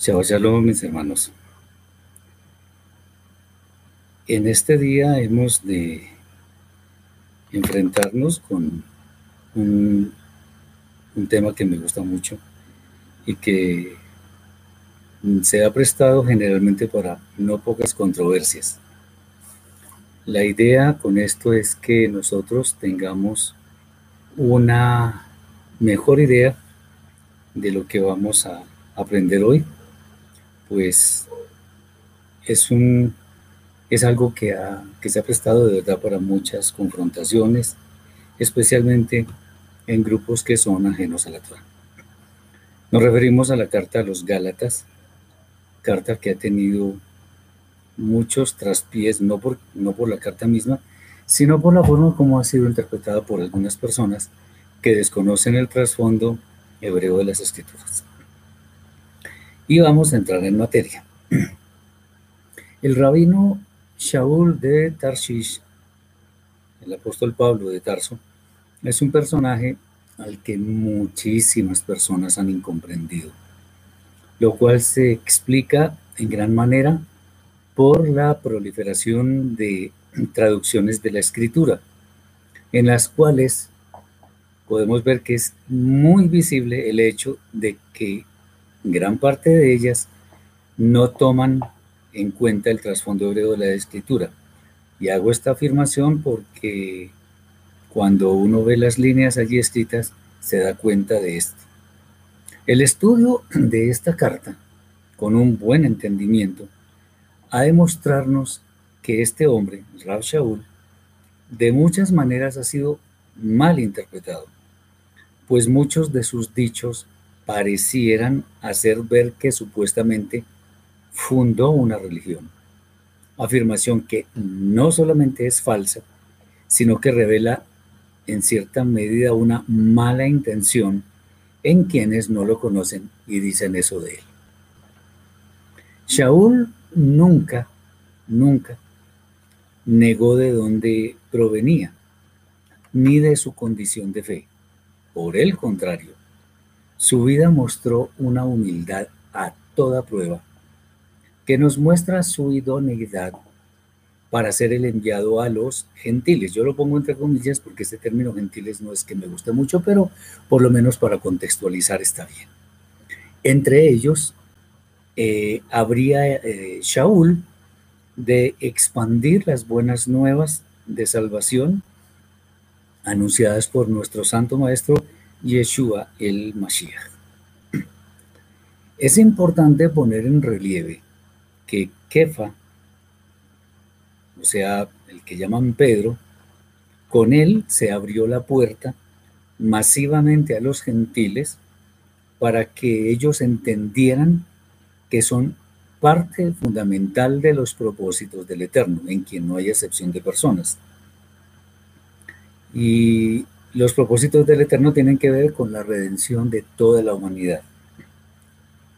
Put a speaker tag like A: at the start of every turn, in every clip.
A: Shabbat Shalom, mis hermanos. En este día hemos de enfrentarnos con un, un tema que me gusta mucho y que se ha prestado generalmente para no pocas controversias. La idea con esto es que nosotros tengamos una mejor idea de lo que vamos a aprender hoy, pues es un es algo que, ha- que se ha prestado de verdad para muchas confrontaciones, especialmente en grupos que son ajenos a la Torah. Nos referimos a la carta a los Gálatas, carta que ha tenido muchos traspiés, no por, no por la carta misma, sino por la forma como ha sido interpretada por algunas personas que desconocen el trasfondo hebreo de las escrituras. Y vamos a entrar en materia. El rabino Shaul de Tarshish, el apóstol Pablo de Tarso, es un personaje al que muchísimas personas han incomprendido, lo cual se explica en gran manera por la proliferación de traducciones de la escritura, en las cuales podemos ver que es muy visible el hecho de que gran parte de ellas no toman en cuenta el trasfondo hebreo de la escritura. Y hago esta afirmación porque cuando uno ve las líneas allí escritas, se da cuenta de esto. El estudio de esta carta, con un buen entendimiento, ha de mostrarnos que este hombre, Rab Shaul, de muchas maneras ha sido mal interpretado, pues muchos de sus dichos parecieran hacer ver que supuestamente fundó una religión. Afirmación que no solamente es falsa, sino que revela en cierta medida una mala intención en quienes no lo conocen y dicen eso de él. Shaul nunca, nunca negó de dónde provenía, ni de su condición de fe. Por el contrario, su vida mostró una humildad a toda prueba que nos muestra su idoneidad para ser el enviado a los gentiles. Yo lo pongo entre comillas porque este término gentiles no es que me guste mucho, pero por lo menos para contextualizar está bien. Entre ellos eh, habría eh, Shaul de expandir las buenas nuevas de salvación anunciadas por nuestro santo maestro Yeshua el Mashiach. Es importante poner en relieve que Kefa, o sea, el que llaman Pedro, con él se abrió la puerta masivamente a los gentiles para que ellos entendieran que son parte fundamental de los propósitos del Eterno, en quien no hay excepción de personas. Y los propósitos del Eterno tienen que ver con la redención de toda la humanidad.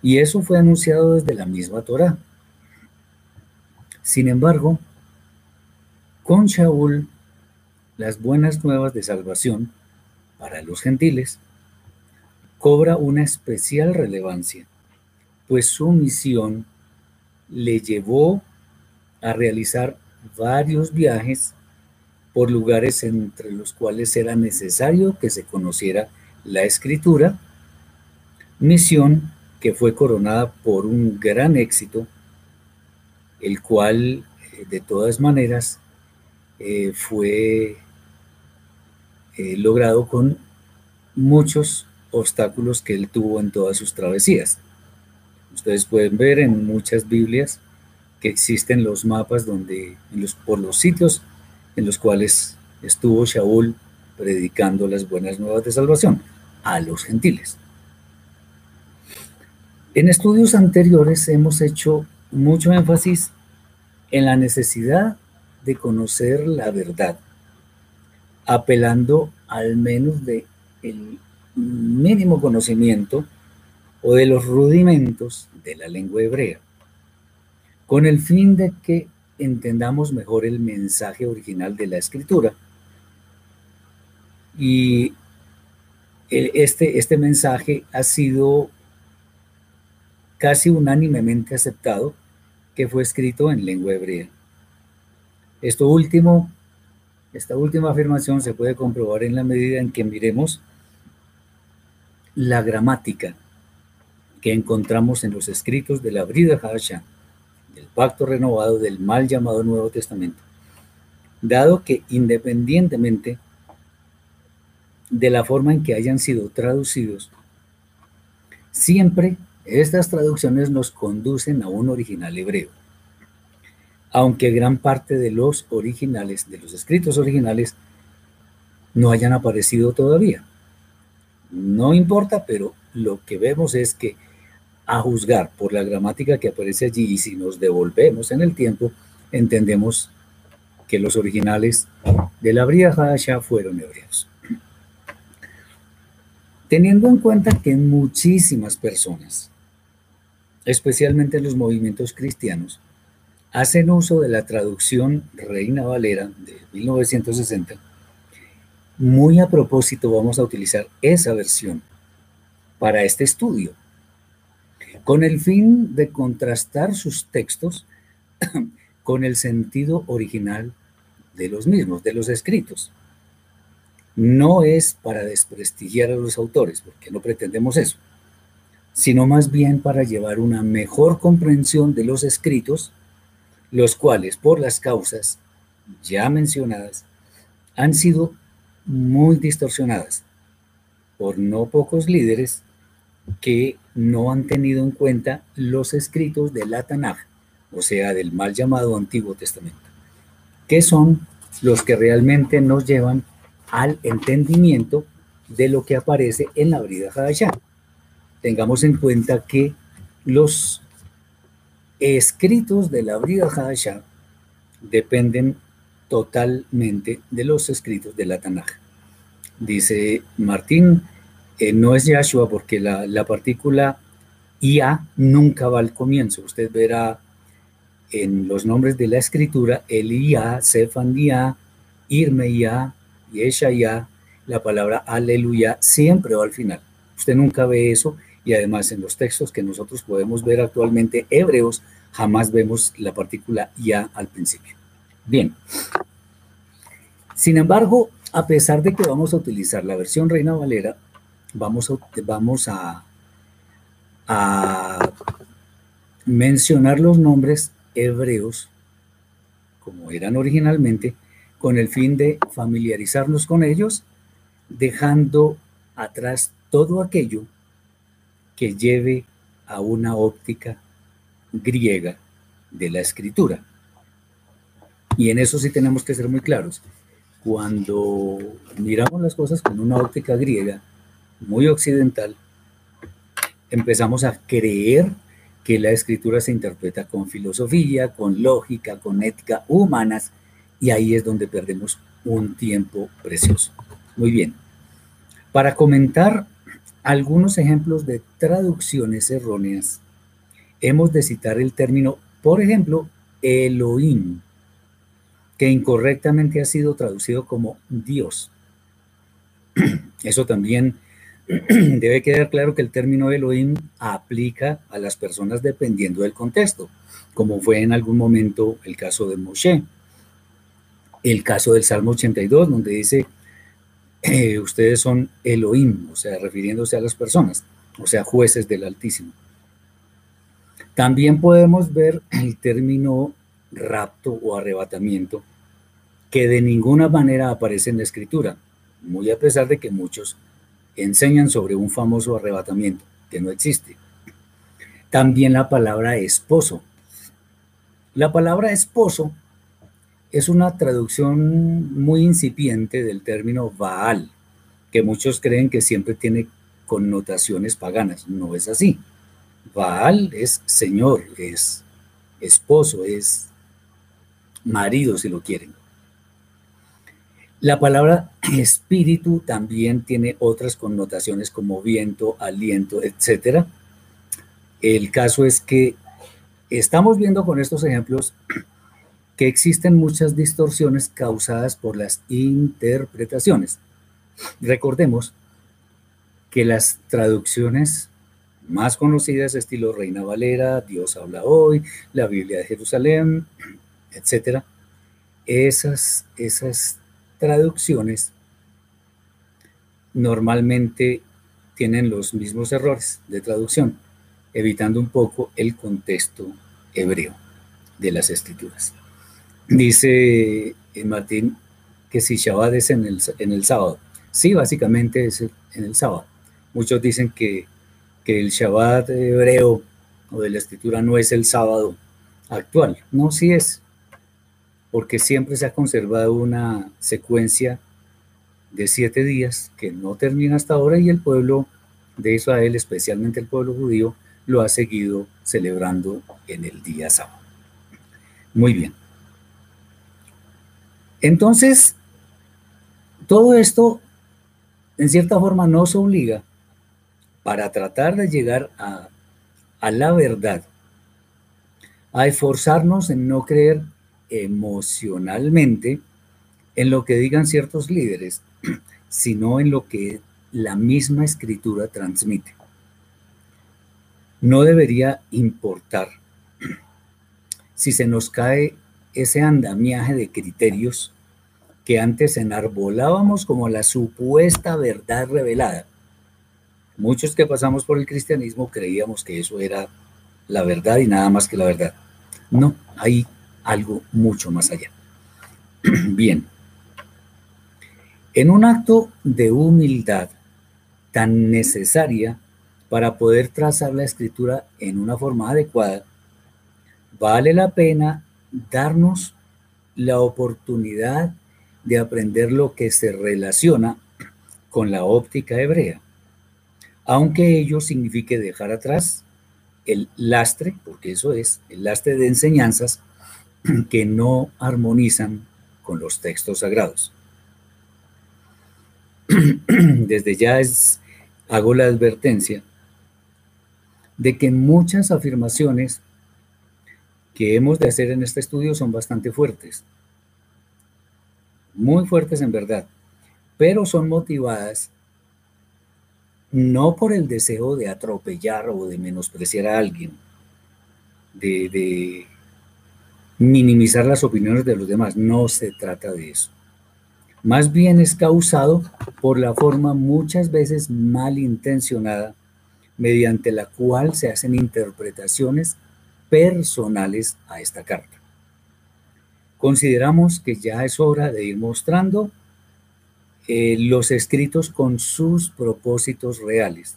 A: Y eso fue anunciado desde la misma Torá. Sin embargo, con Shaul, las buenas nuevas de salvación para los gentiles cobra una especial relevancia, pues su misión le llevó a realizar varios viajes por lugares entre los cuales era necesario que se conociera la escritura, misión que fue coronada por un gran éxito, el cual eh, de todas maneras eh, fue eh, logrado con muchos obstáculos que él tuvo en todas sus travesías. Ustedes pueden ver en muchas Biblias que existen los mapas donde, en los, por los sitios en los cuales estuvo Shaul predicando las buenas nuevas de salvación a los gentiles. En estudios anteriores hemos hecho mucho énfasis en la necesidad de conocer la verdad, apelando al menos de el mínimo conocimiento o de los rudimentos de la lengua hebrea, con el fin de que entendamos mejor el mensaje original de la escritura. Y este, este mensaje ha sido casi unánimemente aceptado que fue escrito en lengua hebrea. Esto último, esta última afirmación se puede comprobar en la medida en que miremos la gramática que encontramos en los escritos de la Brida Hasha, del pacto renovado del mal llamado Nuevo Testamento, dado que independientemente de la forma en que hayan sido traducidos, siempre estas traducciones nos conducen a un original hebreo. Aunque gran parte de los originales, de los escritos originales, no hayan aparecido todavía. No importa, pero lo que vemos es que a juzgar por la gramática que aparece allí y si nos devolvemos en el tiempo, entendemos que los originales de la Bria Hadasha fueron hebreos. Teniendo en cuenta que muchísimas personas, especialmente los movimientos cristianos, hacen uso de la traducción Reina Valera de 1960, muy a propósito vamos a utilizar esa versión para este estudio, con el fin de contrastar sus textos con el sentido original de los mismos, de los escritos. No es para desprestigiar a los autores, porque no pretendemos eso, sino más bien para llevar una mejor comprensión de los escritos, los cuales, por las causas ya mencionadas, han sido muy distorsionadas por no pocos líderes que no han tenido en cuenta los escritos de la Tanaj, o sea, del mal llamado Antiguo Testamento, que son los que realmente nos llevan al entendimiento de lo que aparece en la Brida Hadashah. Tengamos en cuenta que los escritos de la Brida Hadashah dependen totalmente de los escritos de la Tanaj. Dice Martín, eh, no es Yahshua porque la, partícula IA nunca va al comienzo. Usted verá en los nombres de la escritura el IA, Sefanía, Irmeía, Yeshaya, la palabra aleluya siempre va al final. Usted nunca ve eso y además en los textos que nosotros podemos ver actualmente hebreos jamás vemos la partícula ya al principio. Bien. Sin embargo, a pesar de que vamos a utilizar la versión Reina Valera, vamos a, vamos a, a mencionar los nombres hebreos como eran originalmente, con el fin de familiarizarnos con ellos, dejando atrás todo aquello que lleve a una óptica griega de la escritura. Y en eso sí tenemos que ser muy claros. Cuando miramos las cosas con una óptica griega muy occidental, empezamos a creer que la escritura se interpreta con filosofía, con lógica, con ética humanas, y ahí es donde perdemos un tiempo precioso. Muy bien. Para comentar algunos ejemplos de traducciones erróneas, hemos de citar el término, por ejemplo, Elohim, que incorrectamente ha sido traducido como Dios. Eso también debe quedar claro que el término Elohim aplica a las personas dependiendo del contexto, como fue en algún momento el caso de Moshe. El caso del Salmo 82, donde dice, eh, ustedes son Elohim, o sea, refiriéndose a las personas, o sea, jueces del Altísimo. También podemos ver el término rapto o arrebatamiento, que de ninguna manera aparece en la escritura, muy a pesar de que muchos enseñan sobre un famoso arrebatamiento que no existe. También la palabra esposo. La palabra esposo es una traducción muy incipiente del término Baal, que muchos creen que siempre tiene connotaciones paganas. No es así. Baal es señor, es esposo, es marido si lo quieren. La palabra espíritu también tiene otras connotaciones como viento, aliento, etc. El caso es que estamos viendo con estos ejemplos que existen muchas distorsiones causadas por las interpretaciones. Recordemos que las traducciones más conocidas, estilo Reina Valera, Dios habla hoy, la Biblia de Jerusalén, etc., esas, esas traducciones normalmente tienen los mismos errores de traducción, evitando un poco el contexto hebreo de las escrituras. Dice eh, Martín que si Shabbat es en el, en el sábado. Sí, básicamente es en el sábado. Muchos dicen que, que el Shabbat hebreo o de la escritura no es el sábado actual. No, sí es, porque siempre se ha conservado una secuencia de siete días que no termina hasta ahora y el pueblo de Israel, especialmente el pueblo judío, lo ha seguido celebrando en el día sábado. Muy bien. Entonces, todo esto, en cierta forma, nos obliga para tratar de llegar a, la verdad, a esforzarnos en no creer emocionalmente en lo que digan ciertos líderes, sino en lo que la misma escritura transmite. No debería importar si se nos cae ese andamiaje de criterios que antes enarbolábamos como la supuesta verdad revelada. Muchos que pasamos por el cristianismo creíamos que eso era la verdad y nada más que la verdad. No, hay algo mucho más allá. Bien, en un acto de humildad tan necesaria para poder trazar la escritura en una forma adecuada, vale la pena darnos la oportunidad de aprender lo que se relaciona con la óptica hebrea, aunque ello signifique dejar atrás el lastre, porque eso es, el lastre de enseñanzas que no armonizan con los textos sagrados. Desde ya es, hago la advertencia de que muchas afirmaciones que hemos de hacer en este estudio son bastante fuertes, muy fuertes en verdad, pero son motivadas no por el deseo de atropellar o de menospreciar a alguien, de, de minimizar las opiniones de los demás, no se trata de eso. Más bien es causado por la forma muchas veces malintencionada mediante la cual se hacen interpretaciones personales a esta carta. Consideramos que ya es hora de ir mostrando eh, los escritos con sus propósitos reales,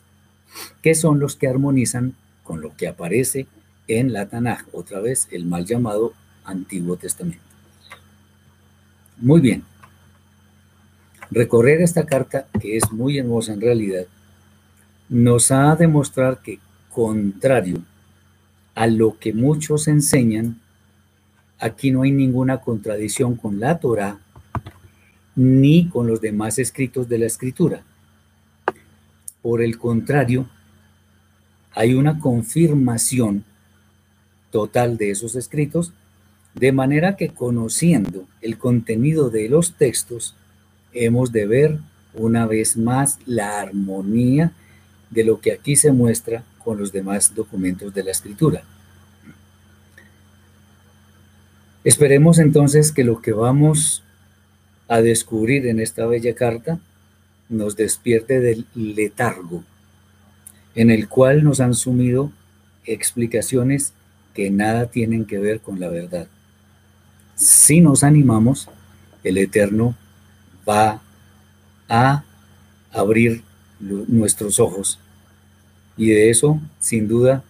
A: que son los que armonizan con lo que aparece en la Tanaj, otra vez el mal llamado Antiguo Testamento. Muy bien. Recorrer esta carta, que es muy hermosa en realidad, nos ha de demostrar que, contrario a lo que muchos enseñan, aquí no hay ninguna contradicción con la Torah ni con los demás escritos de la Escritura. Por el contrario, hay una confirmación total de esos escritos, de manera que conociendo el contenido de los textos, hemos de ver una vez más la armonía de lo que aquí se muestra con los demás documentos de la escritura. Esperemos entonces que lo que vamos a descubrir en esta bella carta nos despierte del letargo en el cual nos han sumido explicaciones que nada tienen que ver con la verdad. Si nos animamos, el Eterno va a abrir nuestros ojos. Y de eso, sin duda,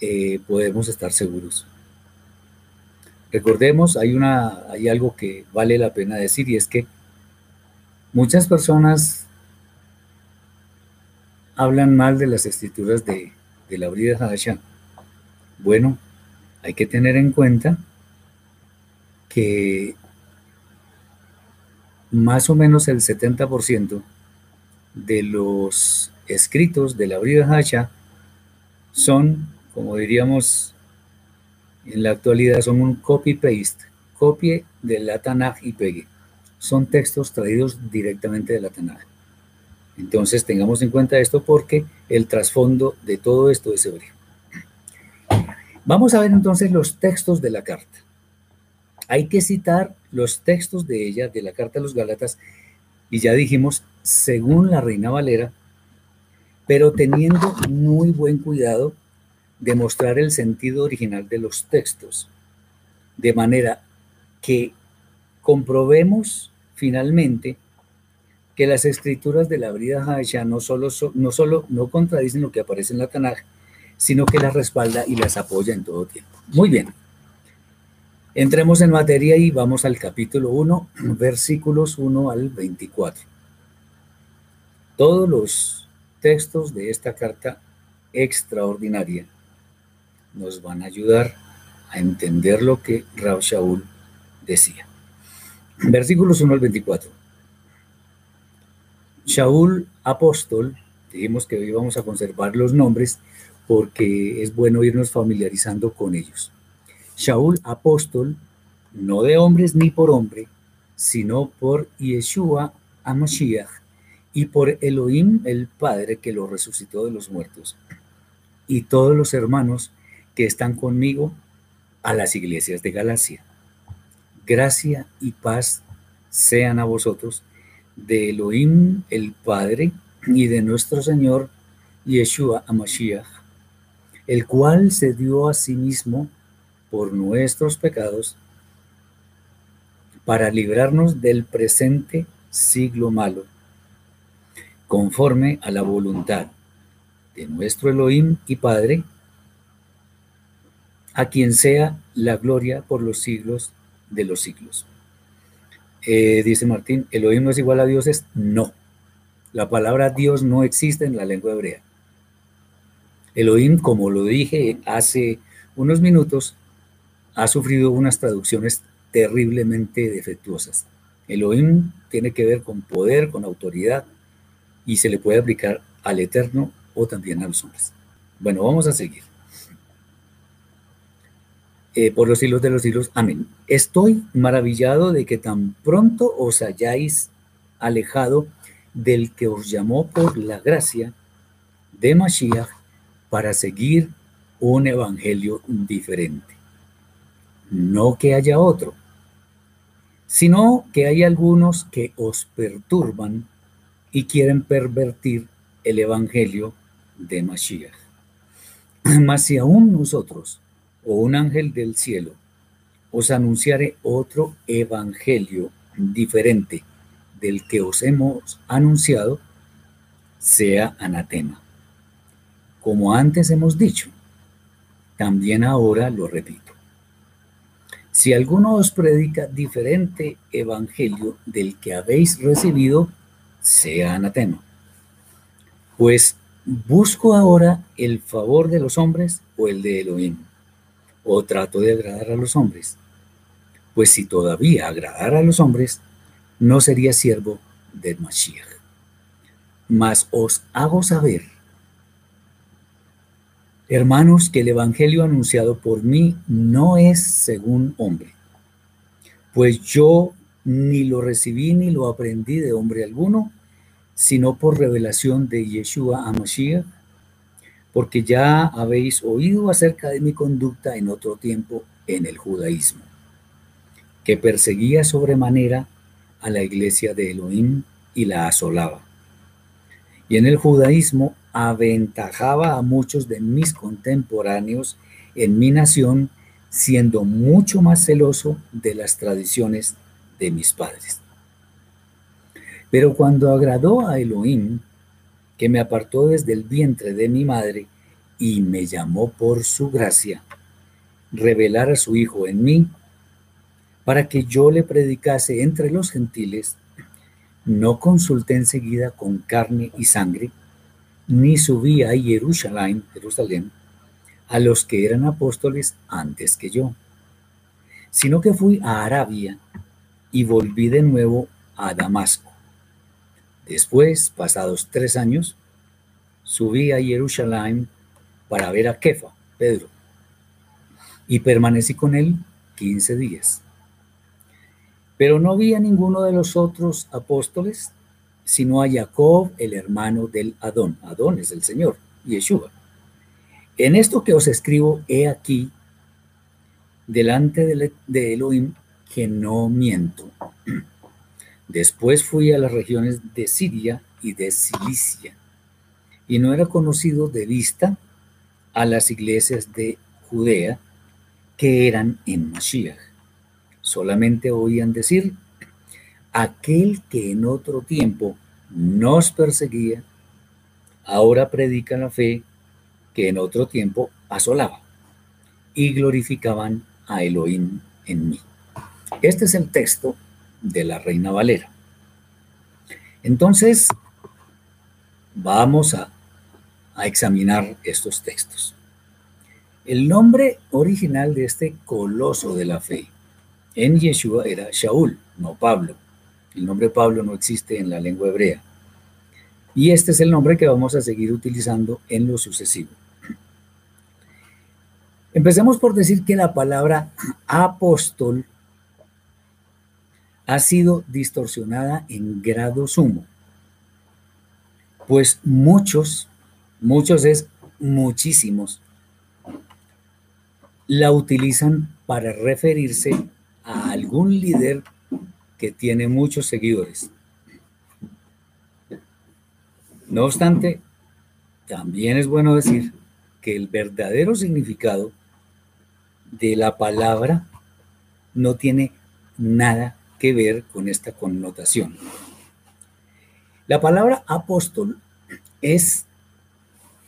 A: eh, podemos estar seguros. Recordemos, hay, una, hay algo que vale la pena decir y es que muchas personas hablan mal de las escrituras de, de la Brida Hadasha. Bueno, hay que tener en cuenta que más o menos el 70% de los escritos de la Brida Hacha son, como diríamos en la actualidad, son un copy-paste, copie de la Tanaj y pegue. Son textos traídos directamente de la Tanaj. Entonces tengamos en cuenta esto porque el trasfondo de todo esto es hebreo. Vamos a ver entonces los textos de la carta. Hay que citar los textos de ella, de la carta a los Gálatas, y ya dijimos, según la Reina Valera, pero teniendo muy buen cuidado de mostrar el sentido original de los textos, de manera que comprobemos finalmente que las escrituras de la Brida Haisha no solo, no solo no contradicen lo que aparece en la Tanaj, sino que las respalda y las apoya en todo tiempo. Muy bien. Entremos en materia y vamos al capítulo 1, versículos 1 al 24. Todos los textos de esta carta extraordinaria nos van a ayudar a entender lo que Rab Shaul decía. Versículos 1 al 24. Shaul apóstol, dijimos que íbamos a conservar los nombres porque es bueno irnos familiarizando con ellos. Shaul apóstol, no de hombres ni por hombre, sino por Yeshua Amashiach y por Elohim el Padre que lo resucitó de los muertos, y todos los hermanos que están conmigo a las iglesias de Galacia. Gracia y paz sean a vosotros de Elohim el Padre y de nuestro Señor Yeshua Amashiach, el cual se dio a sí mismo por nuestros pecados para librarnos del presente siglo malo, conforme a la voluntad de nuestro Elohim y Padre, a quien sea la gloria por los siglos de los siglos. Eh, dice Martín, ¿Elohim no es igual a dioses? No. La palabra Dios no existe en la lengua hebrea. Elohim, como lo dije hace unos minutos, ha sufrido unas traducciones terriblemente defectuosas. Elohim tiene que ver con poder, con autoridad, y se le puede aplicar al Eterno o también a los hombres. Bueno, vamos a seguir. Eh, por los siglos de los siglos. Amén. Estoy maravillado de que tan pronto os hayáis alejado del que os llamó por la gracia de Mashiach para seguir un evangelio diferente. No que haya otro, sino que hay algunos que os perturban y quieren pervertir el evangelio de Mashiach. Mas si aún nosotros o un ángel del cielo os anunciare otro evangelio diferente del que os hemos anunciado, sea anatema. Como antes hemos dicho, también ahora lo repito. Si alguno os predica diferente evangelio del que habéis recibido, sea anatema. Pues busco ahora el favor de los hombres o el de Elohim o trato de agradar a los hombres? Pues si todavía agradara a los hombres, no sería siervo del Mashiach. Mas os hago saber, hermanos, que el Evangelio anunciado por mí no es según hombre, pues yo ni lo recibí ni lo aprendí de hombre alguno, sino por revelación de Yeshua a Mashiach, porque ya habéis oído acerca de mi conducta en otro tiempo en el judaísmo, que perseguía sobremanera a la iglesia de Elohim y la asolaba. Y en el judaísmo aventajaba a muchos de mis contemporáneos en mi nación, siendo mucho más celoso de las tradiciones de mis padres. Pero cuando agradó a Elohim, que me apartó desde el vientre de mi madre y me llamó por su gracia, revelar a su Hijo en mí, para que yo le predicase entre los gentiles, no consulté enseguida con carne y sangre, ni subí a Jerusalén, Jerusalén, a los que eran apóstoles antes que yo, sino que fui a Arabia y volví de nuevo a Damasco. Después, pasados tres años, subí a Jerusalén para ver a Kefa, Pedro, y permanecí con él quince días. Pero no vi a ninguno de los otros apóstoles, sino a Jacob, el hermano del Adón. Adón es el Señor, Yeshua. En esto que os escribo, he aquí, delante de Elohim, que no miento. Después fui a las regiones de Siria y de Cilicia, y no era conocido de vista a las iglesias de Judea que eran en Mashiach. Solamente oían decir, aquel que en otro tiempo nos perseguía, ahora predica la fe que en otro tiempo asolaba, y glorificaban a Elohim en mí. Este es el texto de la Reina Valera. Entonces, vamos a, a examinar estos textos. El nombre original de este coloso de la fe en Yeshua era Shaul, no Pablo. El nombre Pablo no existe en la lengua hebrea. Y este es el nombre que vamos a seguir utilizando en lo sucesivo. Empecemos por decir que la palabra apóstol ha sido distorsionada en grado sumo, pues muchos, muchos es muchísimos, la utilizan para referirse a algún líder que tiene muchos seguidores. No obstante, también es bueno decir que el verdadero significado de la palabra no tiene nada que ver con esta connotación. La palabra apóstol es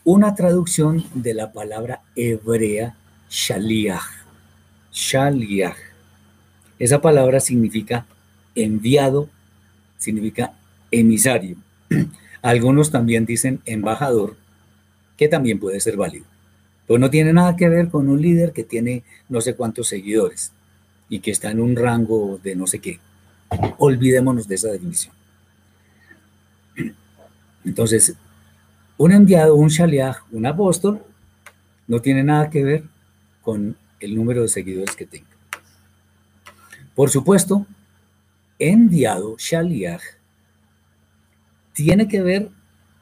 A: una traducción de la palabra hebrea shaliach. Shaliach. Esa palabra significa enviado, significa emisario. Algunos también dicen embajador, que también puede ser válido. Pero no tiene nada que ver con un líder que tiene no sé cuántos seguidores y que está en un rango de no sé qué. Olvidémonos de esa definición. Entonces, un enviado, un shaliach, un apóstol, no tiene nada que ver con el número de seguidores que tenga. Por supuesto, enviado, shaliach, tiene que ver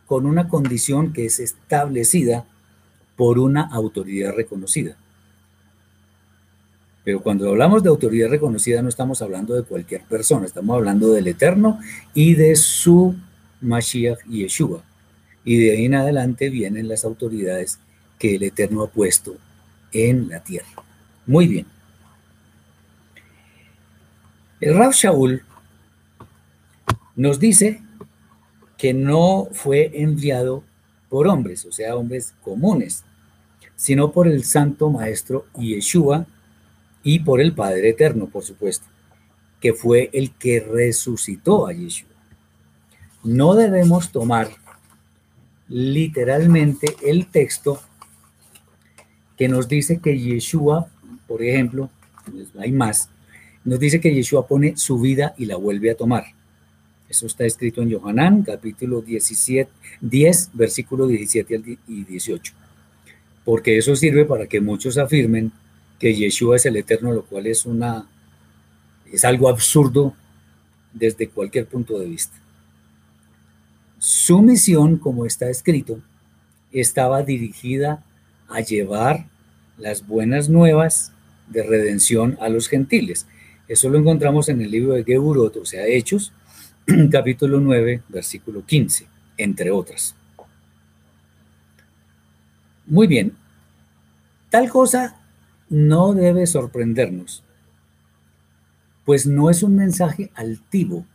A: con una condición que es establecida por una autoridad reconocida. Pero cuando hablamos de autoridad reconocida no estamos hablando de cualquier persona, estamos hablando del Eterno y de su Mashiach Yeshua. Y de ahí en adelante vienen las autoridades que el Eterno ha puesto en la tierra. Muy bien. El Rav Shaul nos dice que no fue enviado por hombres, o sea, hombres comunes, sino por el Santo Maestro Yeshua, y por el Padre Eterno, por supuesto, que fue el que resucitó a Yeshua. No debemos tomar literalmente el texto que nos dice que Yeshua, por ejemplo, pues, hay más, nos dice que Yeshua pone su vida y la vuelve a tomar. Eso está escrito en Yohanan, capítulo 17, 10, versículo 17 y 18. Porque eso sirve para que muchos afirmen que Yeshua es el eterno, lo cual es una es algo absurdo desde cualquier punto de vista. Su misión, como está escrito, estaba dirigida a llevar las buenas nuevas de redención a los gentiles. Eso lo encontramos en el libro de Geburot, o sea, Hechos, capítulo 9, versículo 15, entre otras. Muy bien. Tal cosa no debe sorprendernos, pues no es un mensaje altivo,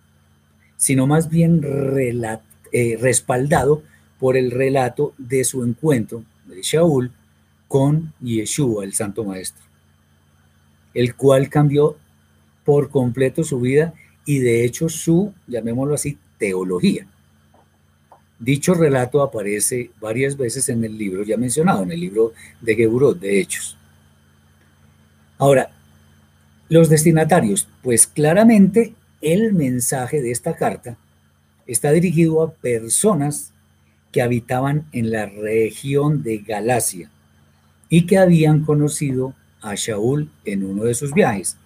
A: sino más bien eh, respaldado por el relato de su encuentro de Shaul con Yeshua, el Santo Maestro, el cual cambió por completo su vida y de hecho su, llamémoslo así, teología. Dicho relato aparece varias veces en el libro ya mencionado, en el libro de Geburot, de Hechos. Ahora, Los destinatarios, pues claramente el mensaje de esta carta está dirigido a personas que habitaban en la región de Galacia y que habían conocido a Shaul en uno de sus viajes.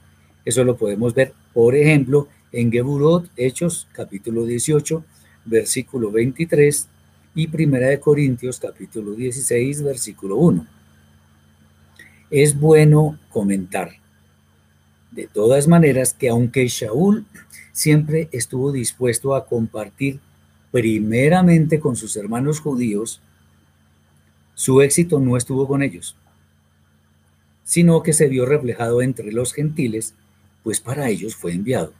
A: Eso lo podemos ver, por ejemplo, en Geburot, Hechos, capítulo 18, versículo 23, y Primera de Corintios, capítulo 16, versículo 1. Es bueno comentar, de todas maneras, que aunque Shaul siempre estuvo dispuesto a compartir primeramente con sus hermanos judíos, su éxito no estuvo con ellos, sino que se vio reflejado entre los gentiles, pues para ellos fue enviado.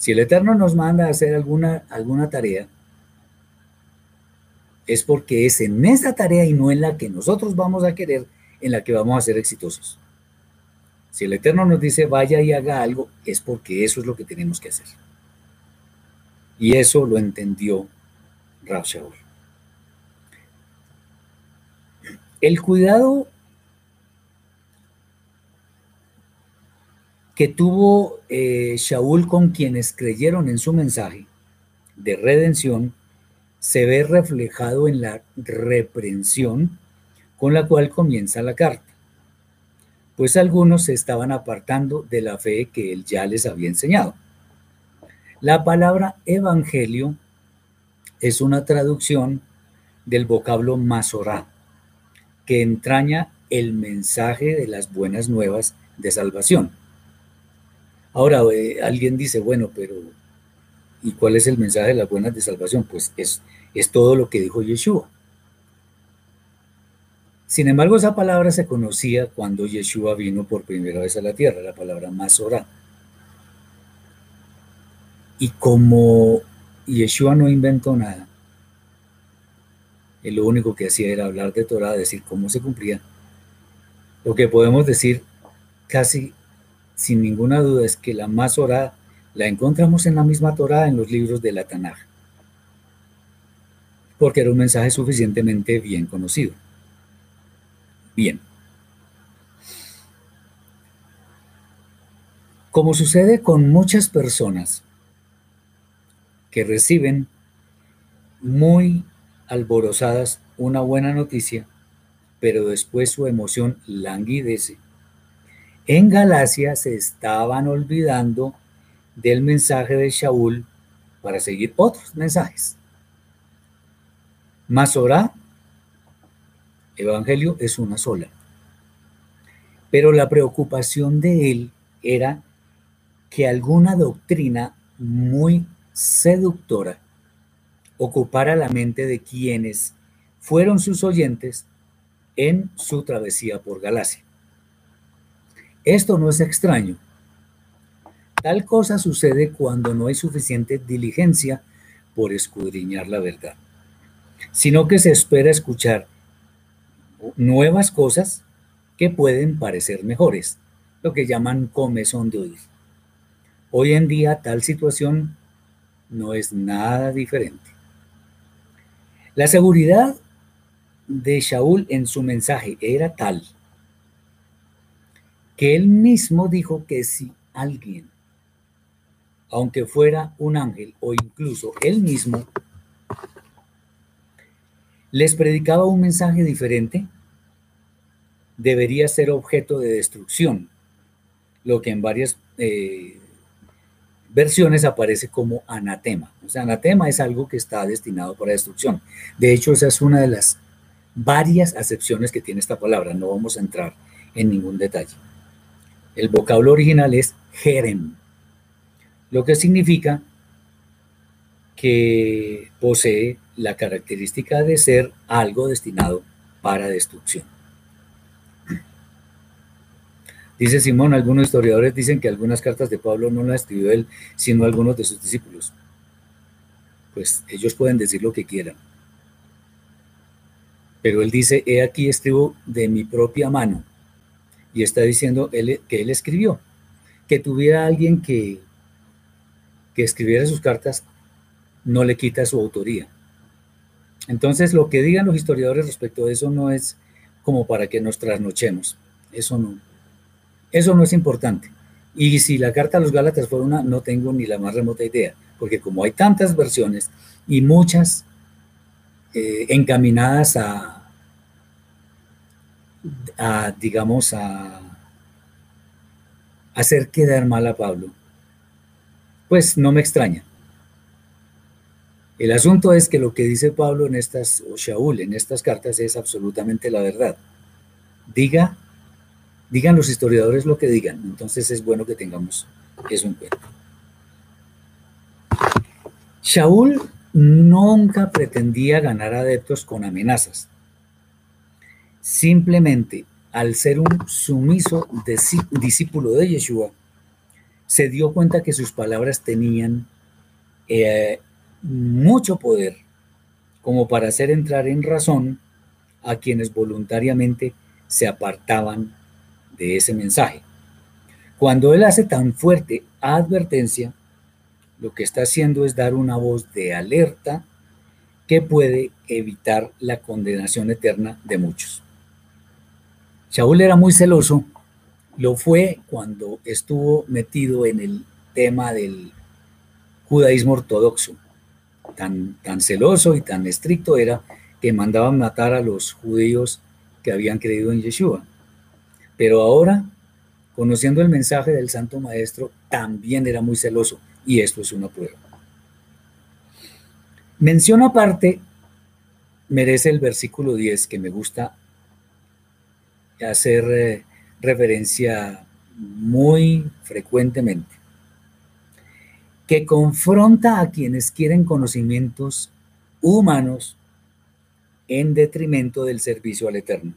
A: Si el Eterno nos manda a hacer alguna, alguna tarea, es porque es en esa tarea y no en la que nosotros vamos a querer, en la que vamos a ser exitosos. Si el Eterno nos dice vaya y haga algo, es porque eso es lo que tenemos que hacer. Y eso lo entendió Rav Shaul. El cuidado que tuvo eh, Shaul con quienes creyeron en su mensaje de redención se ve reflejado en la reprensión con la cual comienza la carta pues algunos se estaban apartando de la fe que él ya les había enseñado. La palabra evangelio es una traducción del vocablo masorá, que entraña el mensaje de las buenas nuevas de salvación. Ahora, eh, alguien dice, bueno, pero ¿y cuál es el mensaje de las buenas de salvación? Pues es, es todo lo que dijo Yeshua. Sin embargo, esa palabra se conocía cuando Yeshua vino por primera vez a la tierra, la palabra Masorá. Y como Yeshua no inventó nada, él lo único que hacía era hablar de Torah, decir cómo se cumplía. Lo que podemos decir casi sin ninguna duda es que la Masorá la encontramos en la misma Torah en los libros de la Tanaj, porque era un mensaje suficientemente bien conocido. Bien. Como sucede con muchas personas que reciben muy alborozadas una buena noticia, pero después su emoción languidece, en Galacia se estaban olvidando del mensaje de Shaul para seguir otros mensajes. Masorá evangelio es una sola. Pero la preocupación de él era que alguna doctrina muy seductora ocupara la mente de quienes fueron sus oyentes en su travesía por Galacia. Esto no es extraño. Tal cosa sucede cuando no hay suficiente diligencia por escudriñar la verdad, sino que se espera escuchar nuevas cosas que pueden parecer mejores, lo que llaman comezón de oír. Hoy en día tal situación no es nada diferente. La seguridad de Shaul en su mensaje era tal que él mismo dijo que si alguien, aunque fuera un ángel o incluso él mismo, les predicaba un mensaje diferente, debería ser objeto de destrucción, lo que en varias eh, versiones aparece como anatema. O sea, anatema es algo que está destinado para destrucción. De hecho, esa es una de las varias acepciones que tiene esta palabra. No vamos a entrar en ningún detalle. El vocablo original es jerem, lo que significa que posee la característica de ser algo destinado para destrucción. Dice Simón, algunos historiadores dicen que algunas cartas de Pablo no las escribió él, sino algunos de sus discípulos. Pues ellos pueden decir lo que quieran. Pero él dice, he aquí escribo de mi propia mano. Y está diciendo él, que él escribió. Que tuviera alguien que, que escribiera sus cartas no le quita su autoría. Entonces, lo que digan los historiadores respecto de eso no es como para que nos trasnochemos. Eso no. Eso no es importante. Y si la carta a los Gálatas fue una, no tengo ni la más remota idea, porque como hay tantas versiones y muchas eh, encaminadas a, a, digamos, a hacer quedar mal a Pablo, pues no me extraña. El asunto es que lo que dice Pablo en estas, o Shaul en estas cartas es absolutamente la verdad. Diga, digan los historiadores lo que digan, entonces es bueno que tengamos eso en cuenta. Shaul nunca pretendía ganar adeptos con amenazas. Simplemente al ser un sumiso discípulo de Yeshua, se dio cuenta que sus palabras tenían eh, mucho poder como para hacer entrar en razón a quienes voluntariamente se apartaban de ese mensaje. Cuando él hace tan fuerte advertencia, lo que está haciendo es dar una voz de alerta que puede evitar la condenación eterna de muchos. Shaul era muy celoso, lo fue cuando estuvo metido en el tema del judaísmo ortodoxo. Tan, tan celoso y tan estricto era que mandaban matar a los judíos que habían creído en Yeshua. Pero ahora, conociendo el mensaje del Santo Maestro, también era muy celoso, y esto es una prueba. Mención aparte merece el versículo 10 que me gusta hacer eh, referencia muy frecuentemente, que confronta a quienes quieren conocimientos humanos en detrimento del servicio al Eterno.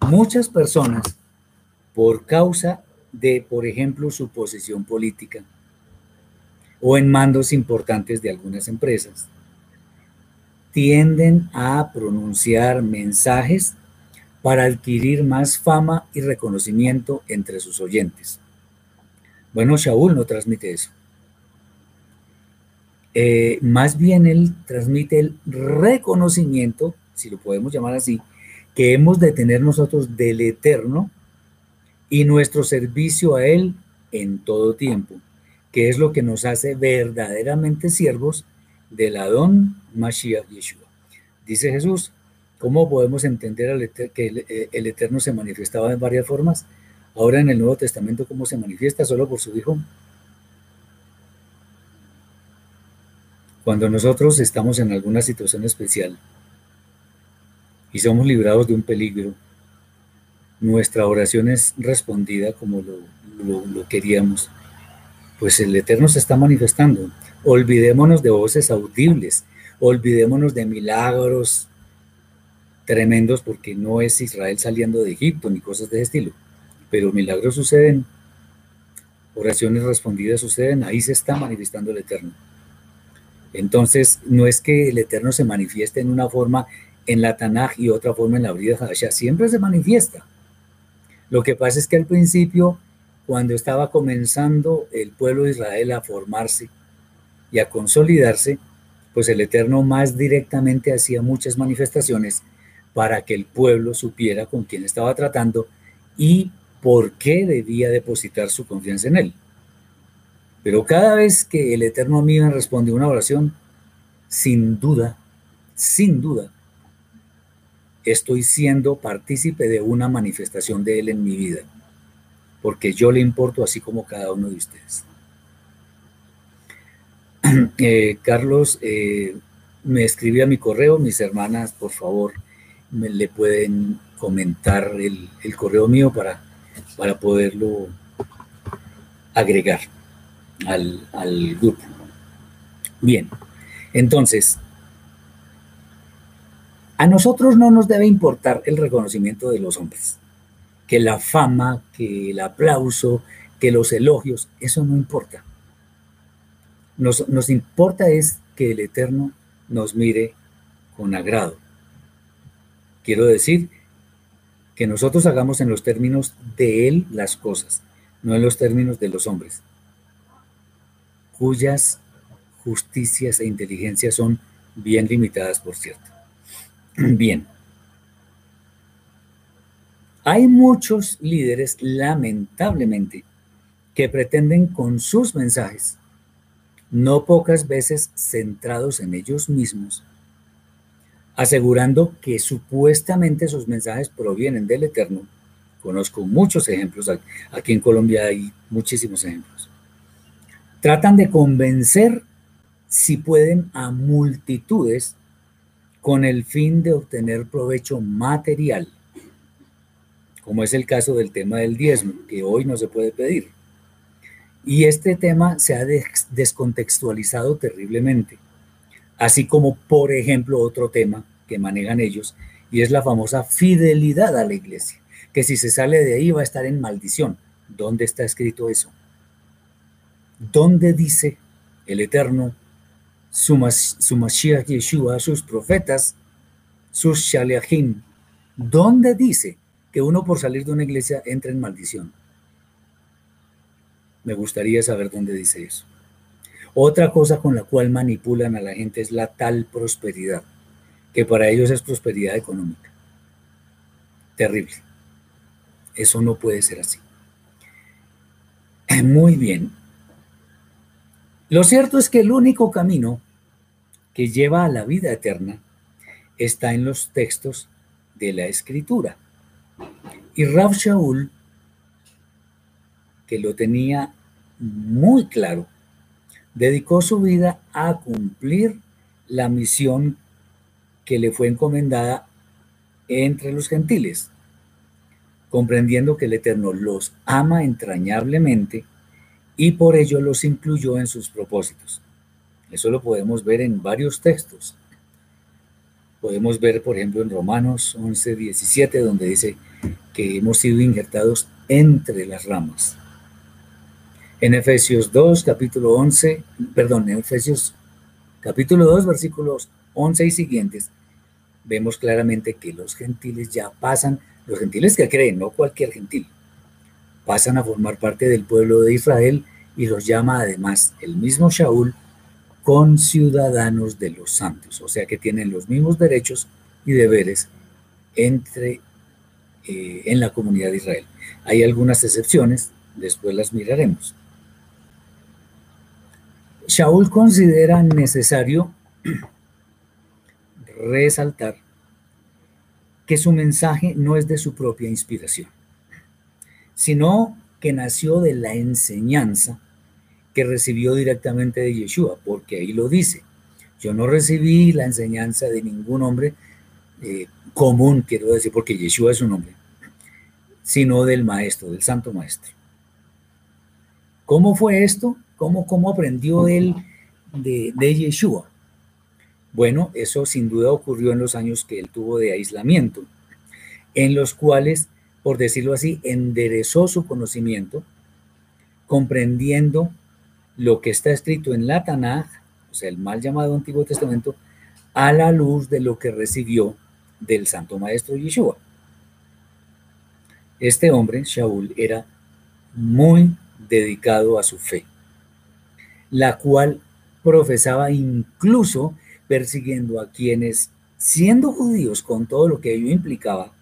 A: Muchas personas, por causa de, por ejemplo, su posición política o en mandos importantes de algunas empresas, tienden a pronunciar mensajes para adquirir más fama y reconocimiento entre sus oyentes. Bueno, Shaul no transmite eso. Eh, más bien él transmite el reconocimiento, si lo podemos llamar así, que hemos de tener nosotros del Eterno y nuestro servicio a Él en todo tiempo, que es lo que nos hace verdaderamente siervos del Adón Mashiach Yeshua. Dice Jesús, ¿Cómo podemos entender que eh, el Eterno se manifestaba en varias formas? Ahora en el Nuevo Testamento, ¿cómo se manifiesta? Solo por su Hijo. Cuando nosotros estamos en alguna situación especial y somos librados de un peligro, nuestra oración es respondida como lo, lo queríamos, pues el Eterno se está manifestando. Olvidémonos de voces audibles, olvidémonos de milagros tremendos porque no es Israel saliendo de Egipto ni cosas de ese estilo, pero milagros suceden, oraciones respondidas suceden, ahí se está manifestando el Eterno. Entonces, no es que el Eterno se manifieste en una forma en la Tanaj y otra forma en la Brida Hadashah, siempre se manifiesta. Lo que pasa es que al principio, cuando estaba comenzando el pueblo de Israel a formarse y a consolidarse, pues el Eterno más directamente hacía muchas manifestaciones para que el pueblo supiera con quién estaba tratando y por qué debía depositar su confianza en él. Pero cada vez que el Eterno mío responde una oración, sin duda, sin duda, estoy siendo partícipe de una manifestación de Él en mi vida, porque yo le importo así como cada uno de ustedes. Eh, Carlos eh, me escribió a mi correo, mis hermanas, por favor, me, le pueden comentar el, correo mío para, para poderlo agregar al, al grupo. Bien, entonces, a nosotros no nos debe importar el reconocimiento de los hombres, que la fama, que el aplauso, que los elogios, eso no importa. Nos, nos importa es que el Eterno nos mire con agrado, Quiero decir que nosotros hagamos en los términos de Él las cosas, no en los términos de los hombres, cuyas justicias e inteligencias son bien limitadas, por cierto. Bien. Hay muchos líderes, lamentablemente, que pretenden con sus mensajes, no pocas veces centrados en ellos mismos, asegurando que supuestamente sus mensajes provienen del Eterno. Conozco muchos ejemplos, aquí en Colombia hay muchísimos ejemplos. Tratan de convencer, si pueden, a multitudes con el fin de obtener provecho material, como es el caso del tema del diezmo, que hoy no se puede pedir. Y este tema se ha descontextualizado terriblemente, así como, por ejemplo, otro tema que manejan ellos, y es la famosa fidelidad a la iglesia, que si se sale de ahí va a estar en maldición. ¿Dónde está escrito eso? ¿Dónde dice el Eterno su, Mashiach Yeshua, sus profetas, sus Shaliachim. ¿Dónde dice que uno por salir de una iglesia entra en maldición? Me gustaría saber dónde dice eso. Otra cosa con la cual manipulan a la gente es la tal prosperidad, que para ellos es prosperidad económica. Terrible. Eso no puede ser así. Muy bien. Lo cierto es que el único camino que lleva a la vida eterna está en los textos de la escritura. Y Rav Shaul, que lo tenía muy claro, dedicó su vida a cumplir la misión que le fue encomendada entre los gentiles, comprendiendo que el Eterno los ama entrañablemente y por ello los incluyó en sus propósitos. Eso lo podemos ver en varios textos. Podemos ver, por ejemplo, en Romanos 11, 17, donde dice que hemos sido injertados entre las ramas. En Efesios 2, capítulo 11, perdón, en Efesios capítulo 2, versículos 11 y siguientes, vemos claramente que los gentiles ya pasan, los gentiles que creen, no cualquier gentil, pasan a formar parte del pueblo de Israel y los llama además el mismo Shaul con ciudadanos de los santos, o sea que tienen los mismos derechos y deberes entre, eh, en la comunidad de Israel. Hay algunas excepciones, después las miraremos. Shaul considera necesario resaltar que su mensaje no es de su propia inspiración, sino que nació de la enseñanza que recibió directamente de Yeshua, porque ahí lo dice. Yo no recibí la enseñanza de ningún hombre eh, común, quiero decir, porque Yeshua es un hombre, sino del maestro, del santo maestro. ¿Cómo fue esto? ¿Cómo, cómo aprendió él de, de Yeshua? Bueno, eso sin duda ocurrió en los años que él tuvo de aislamiento, en los cuales, por decirlo así, enderezó su conocimiento, comprendiendo lo que está escrito en la Tanaj, o sea, el mal llamado Antiguo Testamento, a la luz de lo que recibió del Santo Maestro Yeshua. Este hombre, Shaul, era muy dedicado a su fe, la cual profesaba incluso persiguiendo a quienes, siendo judíos con todo lo que ello implicaba,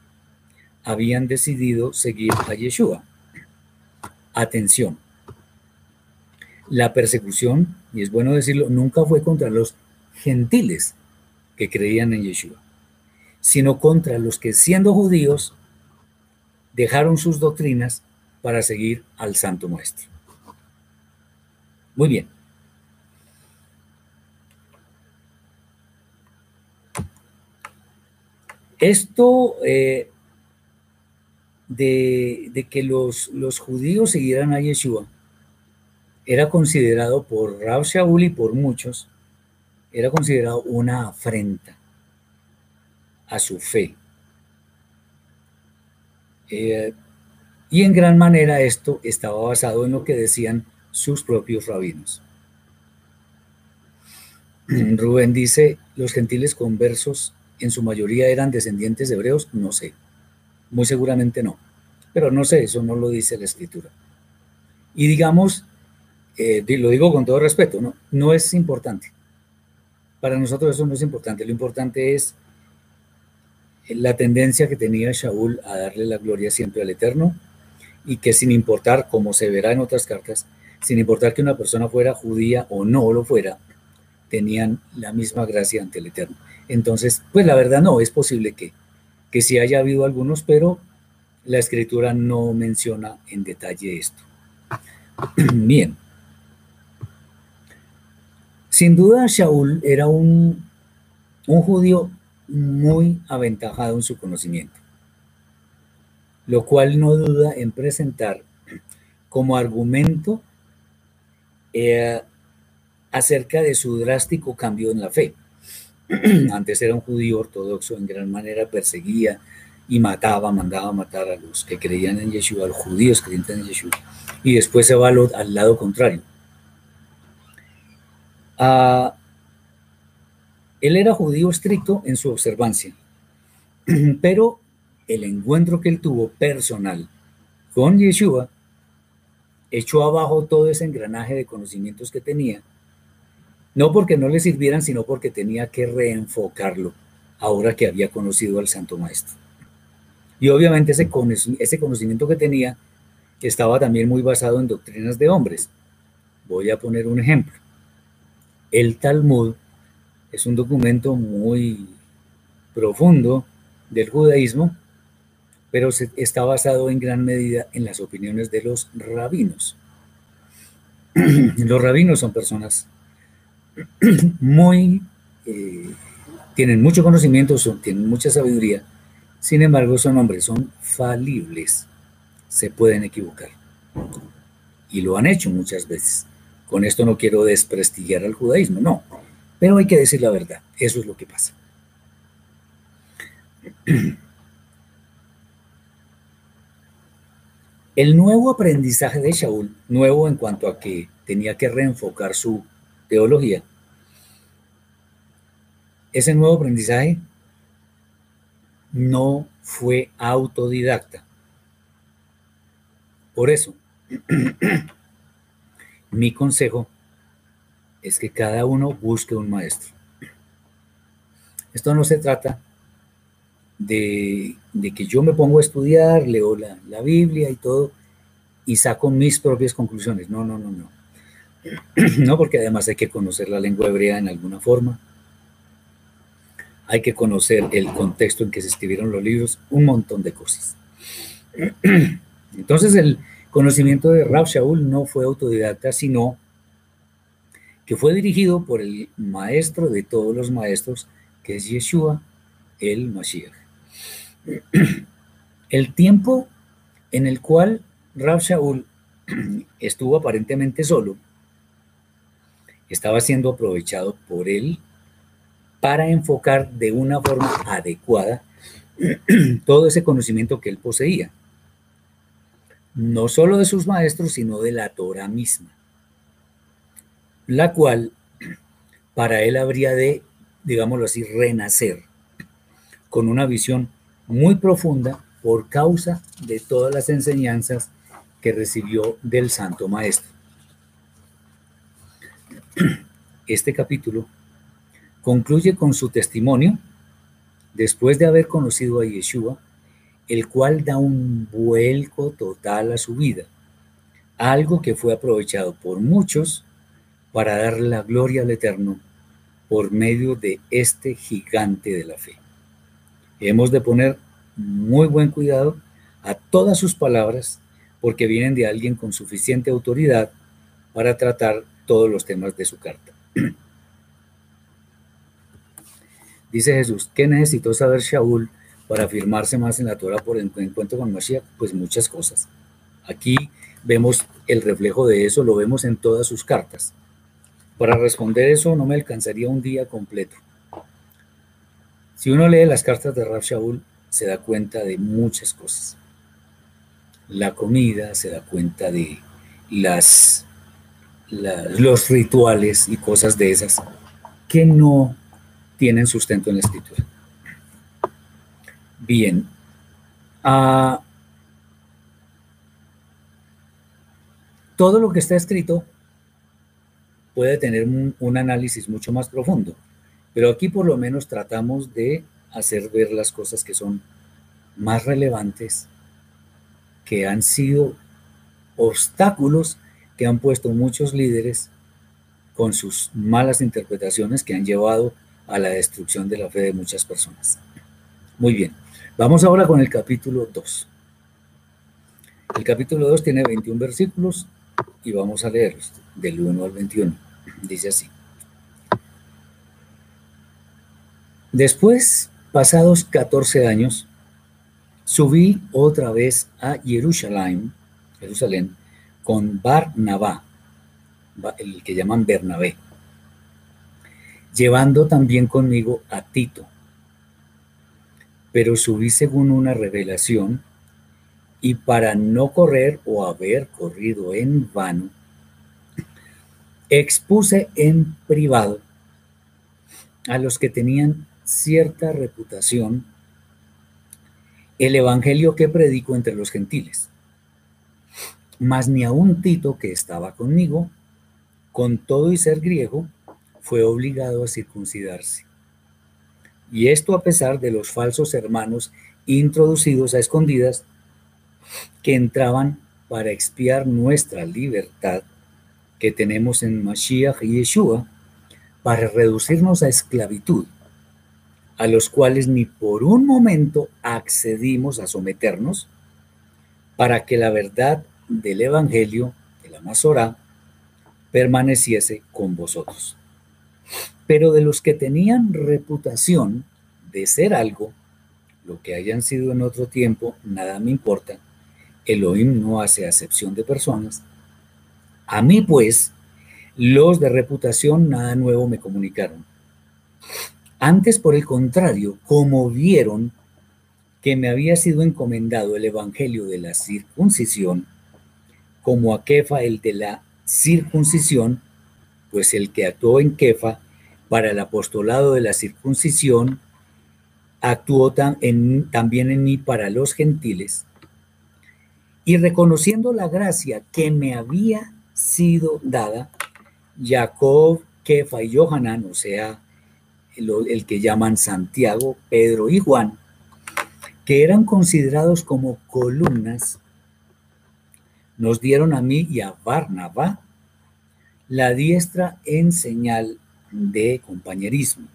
A: habían decidido seguir a Yeshua. Atención, la persecución, y es bueno decirlo, nunca fue contra los gentiles que creían en Yeshua, sino contra los que siendo judíos dejaron sus doctrinas para seguir al Santo Maestro. Muy bien. Esto eh, de, que los, los judíos siguieran a Yeshua era considerado por Rab Shaul y por muchos, era considerado una afrenta a su fe. Eh, y en gran manera esto estaba basado en lo que decían sus propios rabinos. Rubén dice, los gentiles conversos en su mayoría eran descendientes de hebreos, no sé, muy seguramente no, pero no sé, eso no lo dice la escritura. Y digamos, eh, lo digo con todo respeto, ¿no? no es importante. Para nosotros eso no es importante. Lo importante es la tendencia que tenía Shaul a darle la gloria siempre al Eterno y que sin importar, como se verá en otras cartas, sin importar que una persona fuera judía o no lo fuera, tenían la misma gracia ante el Eterno. Entonces, pues la verdad no, es posible que, que sí haya habido algunos, pero la escritura no menciona en detalle esto. Bien. Sin duda, Shaul era un, un judío muy aventajado en su conocimiento, lo cual no duda en presentar como argumento eh, acerca de su drástico cambio en la fe. Antes era un judío ortodoxo, en gran manera perseguía y mataba, mandaba matar a los que creían en Yeshua, a los judíos creyentes en Yeshua, y después se va al, lado contrario. Ah, él era judío estricto en su observancia, pero el encuentro que él tuvo personal con Yeshua echó abajo todo ese engranaje de conocimientos que tenía, no porque no le sirvieran, sino porque tenía que reenfocarlo ahora que había conocido al Santo Maestro. Y obviamente ese, ese conocimiento que tenía estaba también muy basado en doctrinas de hombres. Voy a poner un ejemplo. El Talmud es un documento muy profundo del judaísmo, pero está basado en gran medida en las opiniones de los rabinos. Los rabinos son personas muy, eh, tienen mucho conocimiento, son, tienen mucha sabiduría, sin embargo, son hombres, son falibles, se pueden equivocar. Y lo han hecho muchas veces. Con esto no quiero desprestigiar al judaísmo, no. Pero hay que decir la verdad, eso es lo que pasa. El nuevo aprendizaje de Shaul, nuevo en cuanto a que tenía que reenfocar su teología, ese nuevo aprendizaje no fue autodidacta. Por eso, mi consejo es que cada uno busque un maestro. Esto no se trata de, que yo me pongo a estudiar, leo la, la, Biblia y todo, y saco mis propias conclusiones. No, no, no, no. No, porque además hay que conocer la lengua hebrea en alguna forma hay que conocer el contexto en que se escribieron los libros, un montón de cosas. Entonces el conocimiento de Rab Shaul no fue autodidacta, sino que fue dirigido por el maestro de todos los maestros, que es Yeshua, el Mashiach. El tiempo en el cual Rab Shaul estuvo aparentemente solo estaba siendo aprovechado por él para enfocar de una forma adecuada todo ese conocimiento que él poseía, no solo de sus maestros, sino de la Torah misma, la cual para él habría de, digámoslo así, renacer con una visión muy profunda por causa de todas las enseñanzas que recibió del Santo Maestro. Este capítulo Concluye con su testimonio después de haber conocido a Yeshua, el cual da un vuelco total a su vida, algo que fue aprovechado por muchos para dar la gloria al Eterno por medio de este gigante de la fe. Hemos de poner muy buen cuidado a todas sus palabras porque vienen de alguien con suficiente autoridad para tratar todos los temas de su carta. Dice Jesús, ¿qué necesitó saber Shaul para afirmarse más en la Torah por el encuentro con Mashiach? Pues muchas cosas. Aquí vemos el reflejo de eso, lo vemos en todas sus cartas. Para responder eso no me alcanzaría un día completo. Si uno lee las cartas de Rab Shaul, se da cuenta de muchas cosas. La comida, se da cuenta de las, los rituales y cosas de esas que no tienen sustento en la escritura. Bien. Ah, todo lo que está escrito puede tener un, análisis mucho más profundo, pero aquí por lo menos tratamos de hacer ver las cosas que son más relevantes, que han sido obstáculos que han puesto muchos líderes con sus malas interpretaciones que han llevado a la destrucción de la fe de muchas personas. Muy bien, vamos ahora con el capítulo 2. El capítulo 2 tiene 21 versículos y vamos a leerlos del 1 al 21. Dice así. Después, pasados 14 años, subí otra vez a Jerusalén, Jerusalén con Barnabá, el que llaman Bernabé, llevando también conmigo a Tito. Pero subí según una revelación y para no correr o haber corrido en vano, expuse en privado a los que tenían cierta reputación el evangelio que predico entre los gentiles. Mas ni un Tito que estaba conmigo, con todo y ser griego, fue obligado a circuncidarse. Y esto a pesar de los falsos hermanos introducidos a escondidas que entraban para expiar nuestra libertad que tenemos en Mashiach y Yeshua, para reducirnos a esclavitud, a los cuales ni por un momento accedimos a someternos, para que la verdad del Evangelio, de la Masorá, permaneciese con vosotros. Pero de los que tenían reputación de ser algo, lo que hayan sido en otro tiempo, nada me importa, Elohim no hace acepción de personas. A mí, pues, los de reputación nada nuevo me comunicaron. Antes, por el contrario, como vieron que me había sido encomendado el evangelio de la circuncisión, como a Kefa el de la circuncisión, pues el que actuó en Kefa para el apostolado de la circuncisión, actuó también en mí para los gentiles. Y reconociendo la gracia que me había sido dada, Jacob, Kefa y Johanan, o sea, el, que llaman Santiago, Pedro y Juan, que eran considerados como columnas, nos dieron a mí y a Barnabá la diestra en señal de compañerismo,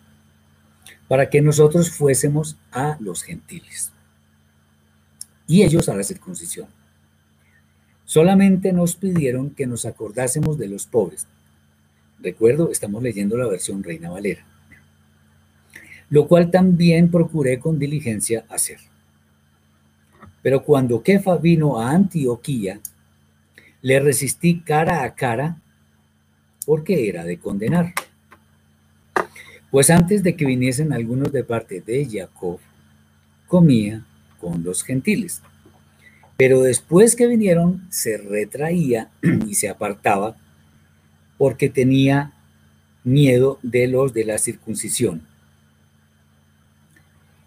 A: para que nosotros fuésemos a los gentiles y ellos a la circuncisión. Solamente nos pidieron que nos acordásemos de los pobres. Recuerdo, estamos leyendo la versión Reina Valera. Lo cual también procuré con diligencia hacer. Pero cuando Kefa vino a Antioquía, le resistí cara a cara porque era de condenar. Pues antes de que viniesen algunos de parte de Jacob, comía con los gentiles. Pero después que vinieron, se retraía y se apartaba porque tenía miedo de los de la circuncisión.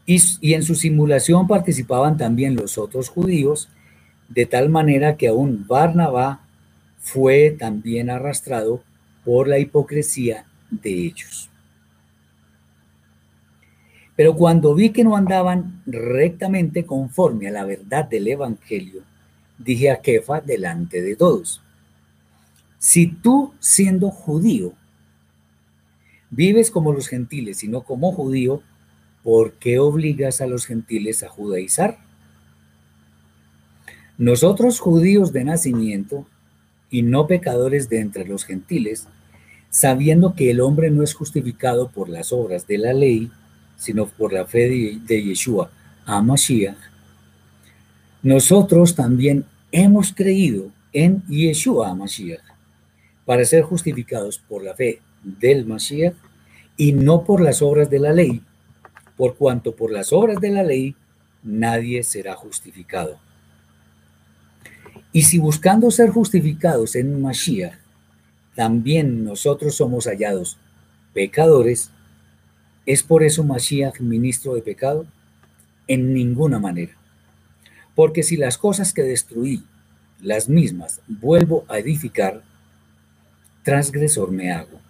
A: Y, y, en su simulación participaban también los otros judíos, de tal manera que aún Barnabá fue también arrastrado por la hipocresía de ellos. Pero cuando vi que no andaban rectamente conforme a la verdad del Evangelio, dije a Kefa delante de todos, si tú siendo judío vives como los gentiles y no como judío, ¿por qué obligas a los gentiles a judaizar? Nosotros judíos de nacimiento y no pecadores de entre los gentiles, sabiendo que el hombre no es justificado por las obras de la ley, sino por la fe de, Yeshua a Mashiach, nosotros también hemos creído en Yeshua a Mashiach para ser justificados por la fe del Mashiach y no por las obras de la ley, por cuanto por las obras de la ley nadie será justificado. Y si buscando ser justificados en Mashiach, también nosotros somos hallados pecadores, ¿Es por eso Mashiach ministro de pecado? En ninguna manera. Porque si las cosas que destruí, las mismas, vuelvo a edificar, transgresor me hago.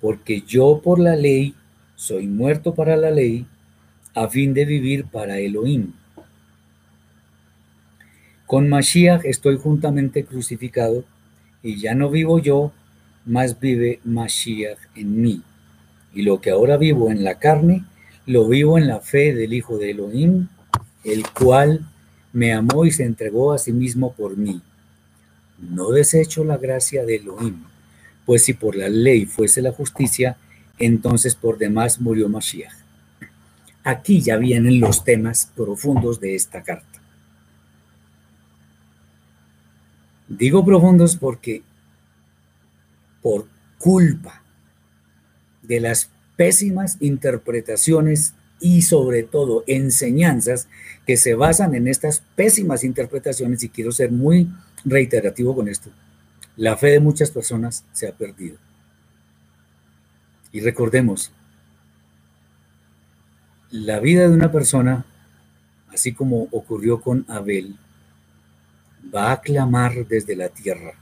A: Porque yo por la ley soy muerto para la ley a fin de vivir para Elohim. Con Mashiach estoy juntamente crucificado y ya no vivo yo, más vive Mashiach en mí. Y lo que ahora vivo en la carne, lo vivo en la fe del Hijo de Elohim, el cual me amó y se entregó a sí mismo por mí. No desecho la gracia de Elohim, pues si por la ley fuese la justicia, entonces por demás murió Mashiach. Aquí ya vienen los temas profundos de esta carta. Digo profundos porque por culpa de las pésimas interpretaciones y sobre todo enseñanzas que se basan en estas pésimas interpretaciones, y quiero ser muy reiterativo con esto, la fe de muchas personas se ha perdido. Y recordemos, la vida de una persona, así como ocurrió con Abel, va a clamar desde la tierra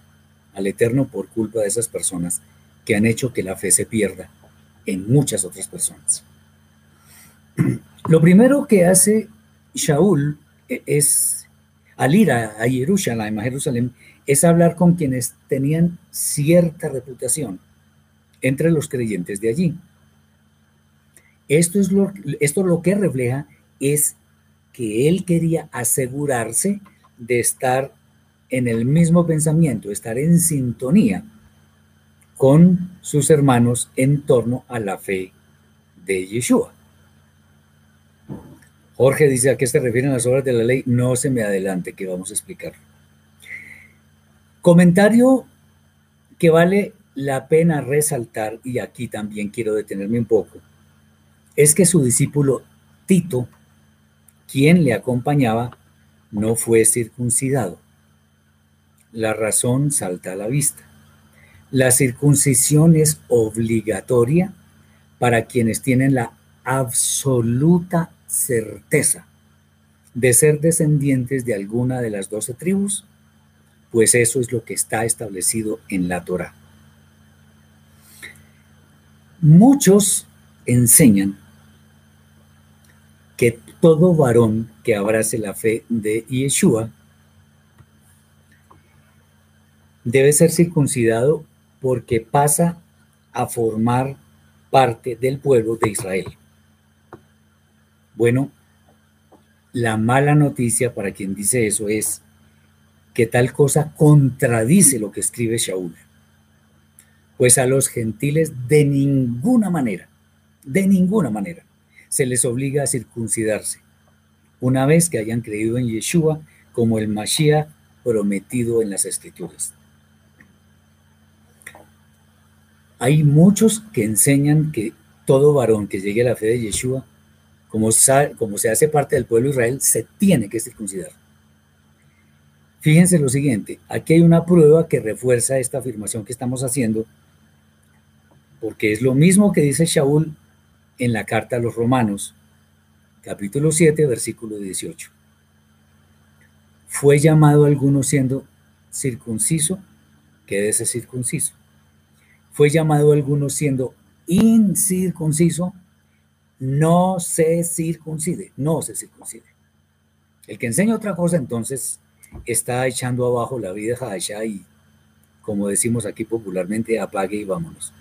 A: al Eterno por culpa de esas personas que han hecho que la fe se pierda en muchas otras personas. Lo primero que hace Shaul e-, es, al ir a, Jerusalén, a Jerusalén, es hablar con quienes tenían cierta reputación entre los creyentes de allí. Esto es lo, esto lo que refleja es que él quería asegurarse de estar en el mismo pensamiento, estar en sintonía con sus hermanos en torno a la fe de Yeshua. Jorge dice a qué se refieren las obras de la ley. No se me adelante, que vamos a explicar. Comentario que vale la pena resaltar, y aquí también quiero detenerme un poco, es que su discípulo Tito, quien le acompañaba, no fue circuncidado. La razón salta a la vista. La circuncisión es obligatoria para quienes tienen la absoluta certeza de ser descendientes de alguna de las doce tribus, pues eso es lo que está establecido en la Torah. Muchos enseñan todo varón que abrace la fe de Yeshua debe ser circuncidado porque pasa a formar parte del pueblo de Israel. Bueno, la mala noticia para quien dice eso es que tal cosa contradice lo que escribe Shaul. Pues a los gentiles de ninguna manera, de ninguna manera, se les obliga a circuncidarse, una vez que hayan creído en Yeshua como el Mashiach prometido en las Escrituras. Hay muchos que enseñan que todo varón que llegue a la fe de Yeshua como, como se hace parte del pueblo de Israel, se tiene que circuncidar. Fíjense lo siguiente, aquí hay una prueba que refuerza esta afirmación que estamos haciendo, porque es lo mismo que dice Shaul en la carta a los romanos, capítulo 7, versículo 18. Fue llamado alguno siendo circunciso, quédese circunciso. Fue llamado alguno siendo incircunciso, no se circuncide, no se circuncide. El que enseña otra cosa entonces está echando abajo la vida Hadashah y, como decimos aquí popularmente, apague y vámonos.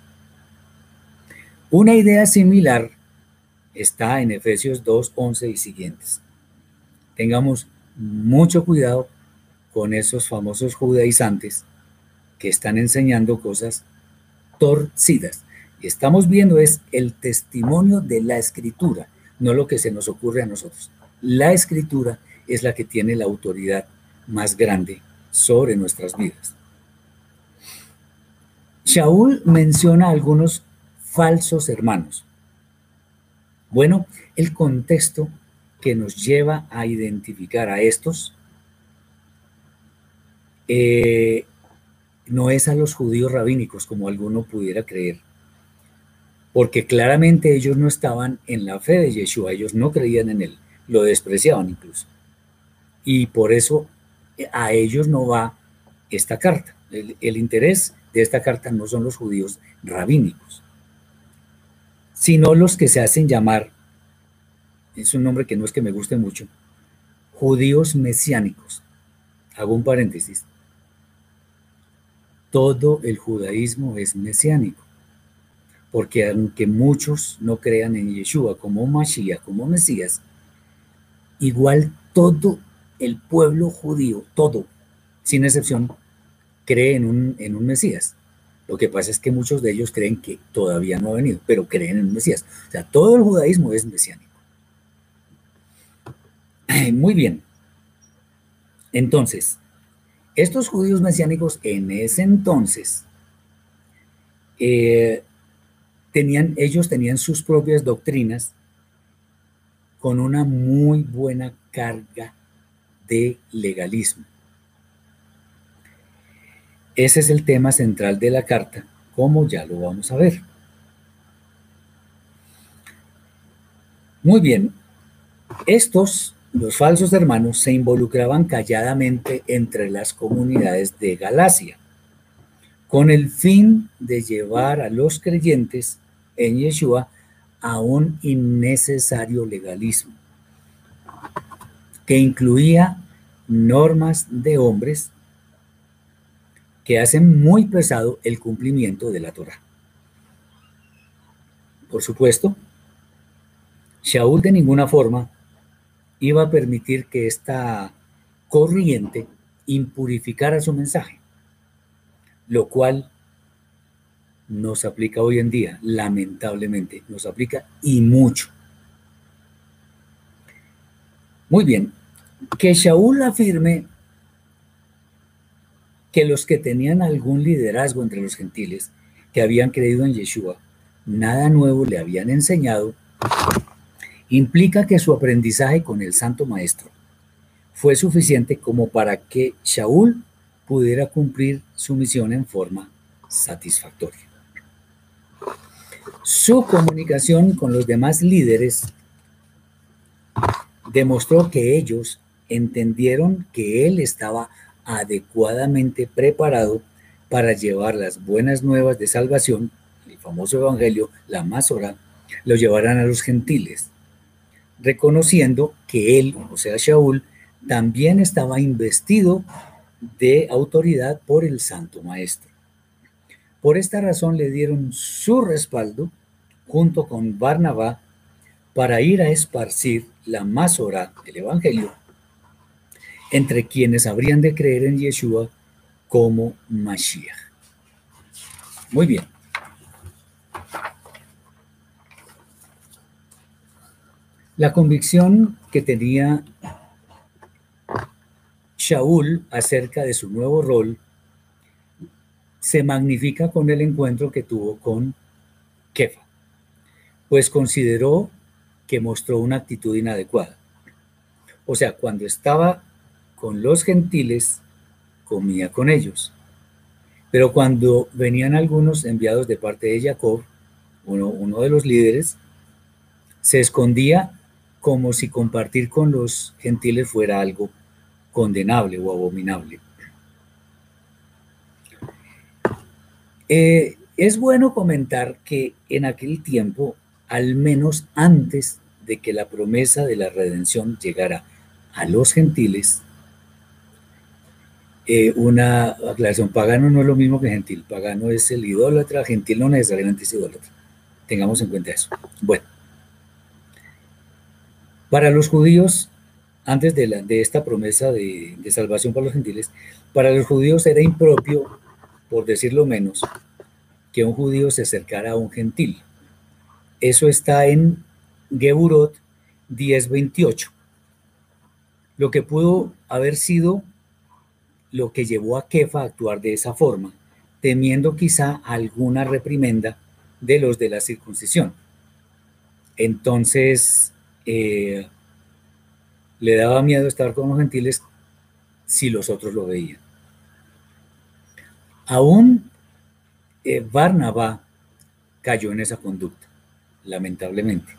A: Una idea similar está en Efesios 2, 11 y siguientes. Tengamos mucho cuidado con esos famosos judaizantes que están enseñando cosas torcidas estamos viendo es el testimonio de la escritura, no lo que se nos ocurre a nosotros. La escritura es la que tiene la autoridad más grande sobre nuestras vidas. Shaul menciona algunos falsos hermanos. Bueno, el contexto que nos lleva a identificar a estos eh, no es a los judíos rabínicos, como alguno pudiera creer porque claramente ellos no estaban en la fe de Yeshua, ellos no creían en él, lo despreciaban incluso. Y por eso eh, a ellos no va esta carta. El, interés de esta carta no son los judíos rabínicos, sino los que se hacen llamar, es un nombre que no es que me guste mucho, judíos mesiánicos. Hago un paréntesis. Todo el judaísmo es mesiánico, porque aunque muchos no crean en Yeshua como Mashiach, como Mesías, igual todo el pueblo judío, todo, sin excepción, cree en un, en un Mesías. Lo que pasa es que muchos de ellos creen que todavía no ha venido, pero creen en un Mesías. O sea, todo el judaísmo es mesiánico. Muy bien. Entonces, estos judíos mesiánicos en ese entonces eh, tenían, ellos tenían sus propias doctrinas con una muy buena carga de legalismo. Ese es el tema central de la carta, como ya lo vamos a ver. Muy bien, estos, los falsos hermanos, se involucraban calladamente entre las comunidades de Galacia, con el fin de llevar a los creyentes en Yeshua a un innecesario legalismo, que incluía normas de hombres que hacen muy pesado el cumplimiento de la Torah. Por supuesto, Shaul de ninguna forma iba a permitir que esta corriente impurificara su mensaje, lo cual nos aplica hoy en día, lamentablemente, nos aplica y mucho. Muy bien, que Shaul afirme que los que tenían algún liderazgo entre los gentiles, que habían creído en Yeshua, nada nuevo le habían enseñado, implica que su aprendizaje con el Santo Maestro fue suficiente como para que Shaul pudiera cumplir su misión en forma satisfactoria. Su comunicación con los demás líderes demostró que ellos entendieron que él estaba adecuadamente preparado para llevar las buenas nuevas de salvación, el famoso evangelio, la Masora, lo llevarán a los gentiles, reconociendo que él, o sea, Shaul, también estaba investido de autoridad por el Santo Maestro. Por esta razón le dieron su respaldo junto con Barnabá para ir a esparcir la Masora del Evangelio entre quienes habrían de creer en Yeshua como Mashiach. Muy bien. La convicción que tenía Shaul acerca de su nuevo rol se magnifica con el encuentro que tuvo con Kefa, pues consideró que mostró una actitud inadecuada. O sea, cuando estaba con los gentiles, comía con ellos. Pero cuando venían algunos enviados de parte de Jacob, uno, de los líderes, se escondía como si compartir con los gentiles fuera algo condenable o abominable. Eh, es bueno comentar que en aquel tiempo, al menos antes de que la promesa de la redención llegara a los gentiles, eh, una aclaración, pagano no es lo mismo que gentil, pagano es el idólatra, gentil no necesariamente es idólatra. Tengamos en cuenta eso. Bueno, para los judíos, antes de, la, de esta promesa de, de salvación para los gentiles, para los judíos era impropio, por decirlo menos, que un judío se acercara a un gentil. Eso está en Geburot 10:28. Lo que pudo haber sido lo que llevó a Kefa a actuar de esa forma, temiendo quizá alguna reprimenda de los de la circuncisión. Entonces, eh, le daba miedo estar con los gentiles si los otros lo veían. Aún eh, Barnabá cayó en esa conducta, lamentablemente.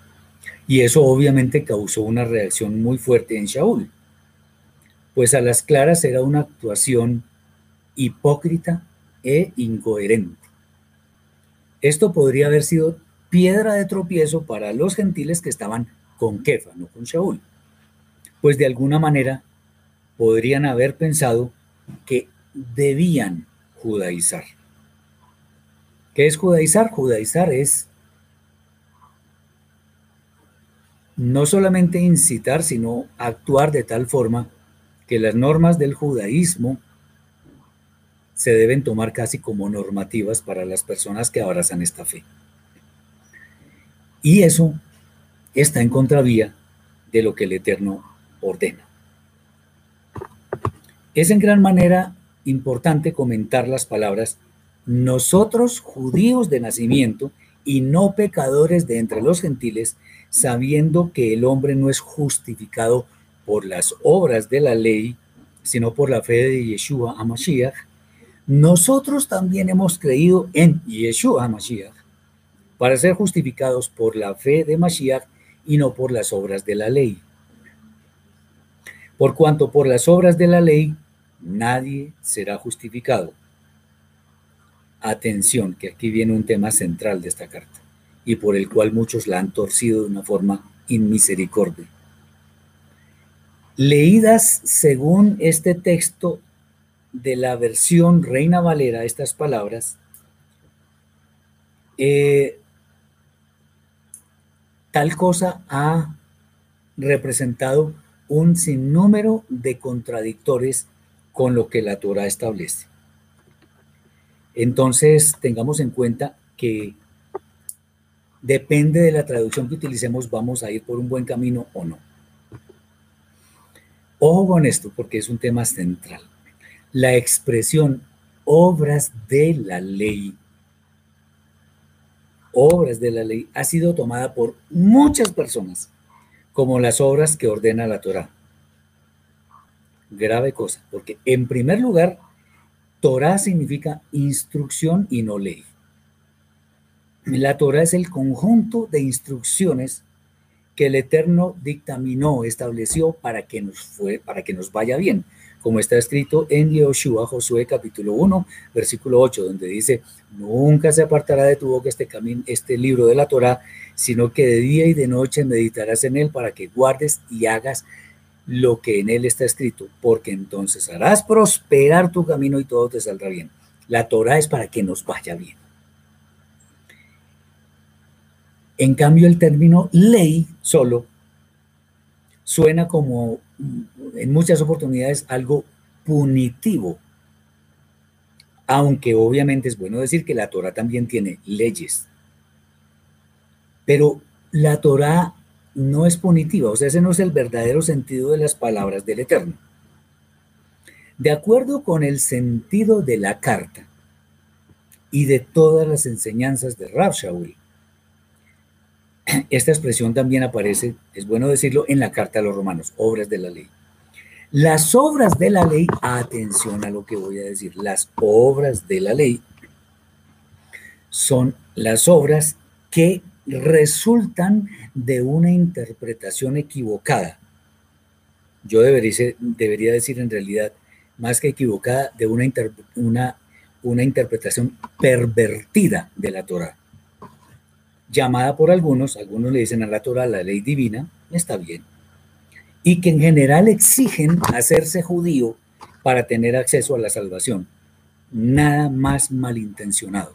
A: Y eso obviamente causó una reacción muy fuerte en Shaul pues a las claras era una actuación hipócrita e incoherente. Esto podría haber sido piedra de tropiezo para los gentiles que estaban con Kefa, no con Shaul. Pues de alguna manera podrían haber pensado que debían judaizar. ¿Qué es judaizar? Judaizar es no solamente incitar, sino actuar de tal forma que las normas del judaísmo se deben tomar casi como normativas para las personas que abrazan esta fe. Y eso está en contravía de lo que el Eterno ordena. Es en gran manera importante comentar las palabras nosotros judíos de nacimiento y no pecadores de entre los gentiles, sabiendo que el hombre no es justificado por las obras de la ley, sino por la fe de Yeshua HaMashiach, nosotros también hemos creído en Yeshua HaMashiach para ser justificados por la fe de Mashiach y no por las obras de la ley. Por cuanto por las obras de la ley nadie será justificado. Atención, que aquí viene un tema central de esta carta y por el cual muchos la han torcido de una forma inmisericordia. Leídas según este texto de la versión Reina Valera, estas palabras, eh, tal cosa ha representado un sinnúmero de contradictores con lo que la Torah establece. Entonces, tengamos en cuenta que depende de la traducción que utilicemos, vamos a ir por un buen camino o no. Ojo con esto, porque es un tema central. La expresión obras de la ley, obras de la ley, ha sido tomada por muchas personas como las obras que ordena la Torah. Grave cosa, porque en primer lugar, Torah significa instrucción y no ley. La Torah es el conjunto de instrucciones que el Eterno dictaminó, estableció para que nos fue, para que nos vaya bien, como está escrito en Yehoshua, Josué capítulo 1, versículo 8, donde dice, nunca se apartará de tu boca este, camino, este libro de la Torah, sino que de día y de noche meditarás en él para que guardes y hagas lo que en él está escrito, porque entonces harás prosperar tu camino y todo te saldrá bien. La Torah es para que nos vaya bien. En cambio, el término ley solo suena como en muchas oportunidades algo punitivo, aunque obviamente es bueno decir que la Torah también tiene leyes. Pero la Torah no es punitiva, o sea, ese no es el verdadero sentido de las palabras del Eterno. De acuerdo con el sentido de la carta y de todas las enseñanzas de Rav Shaul, esta expresión también aparece, es bueno decirlo, en la carta a los romanos, obras de la ley. Las obras de la ley, atención a lo que voy a decir, las obras de la ley son las obras que resultan de una interpretación equivocada. Yo debería, debería decir en realidad, más que equivocada, de una, una, una interpretación pervertida de la Torah llamada por algunos, algunos le dicen a la Torah la ley divina, está bien, y que en general exigen hacerse judío para tener acceso a la salvación. Nada más malintencionado.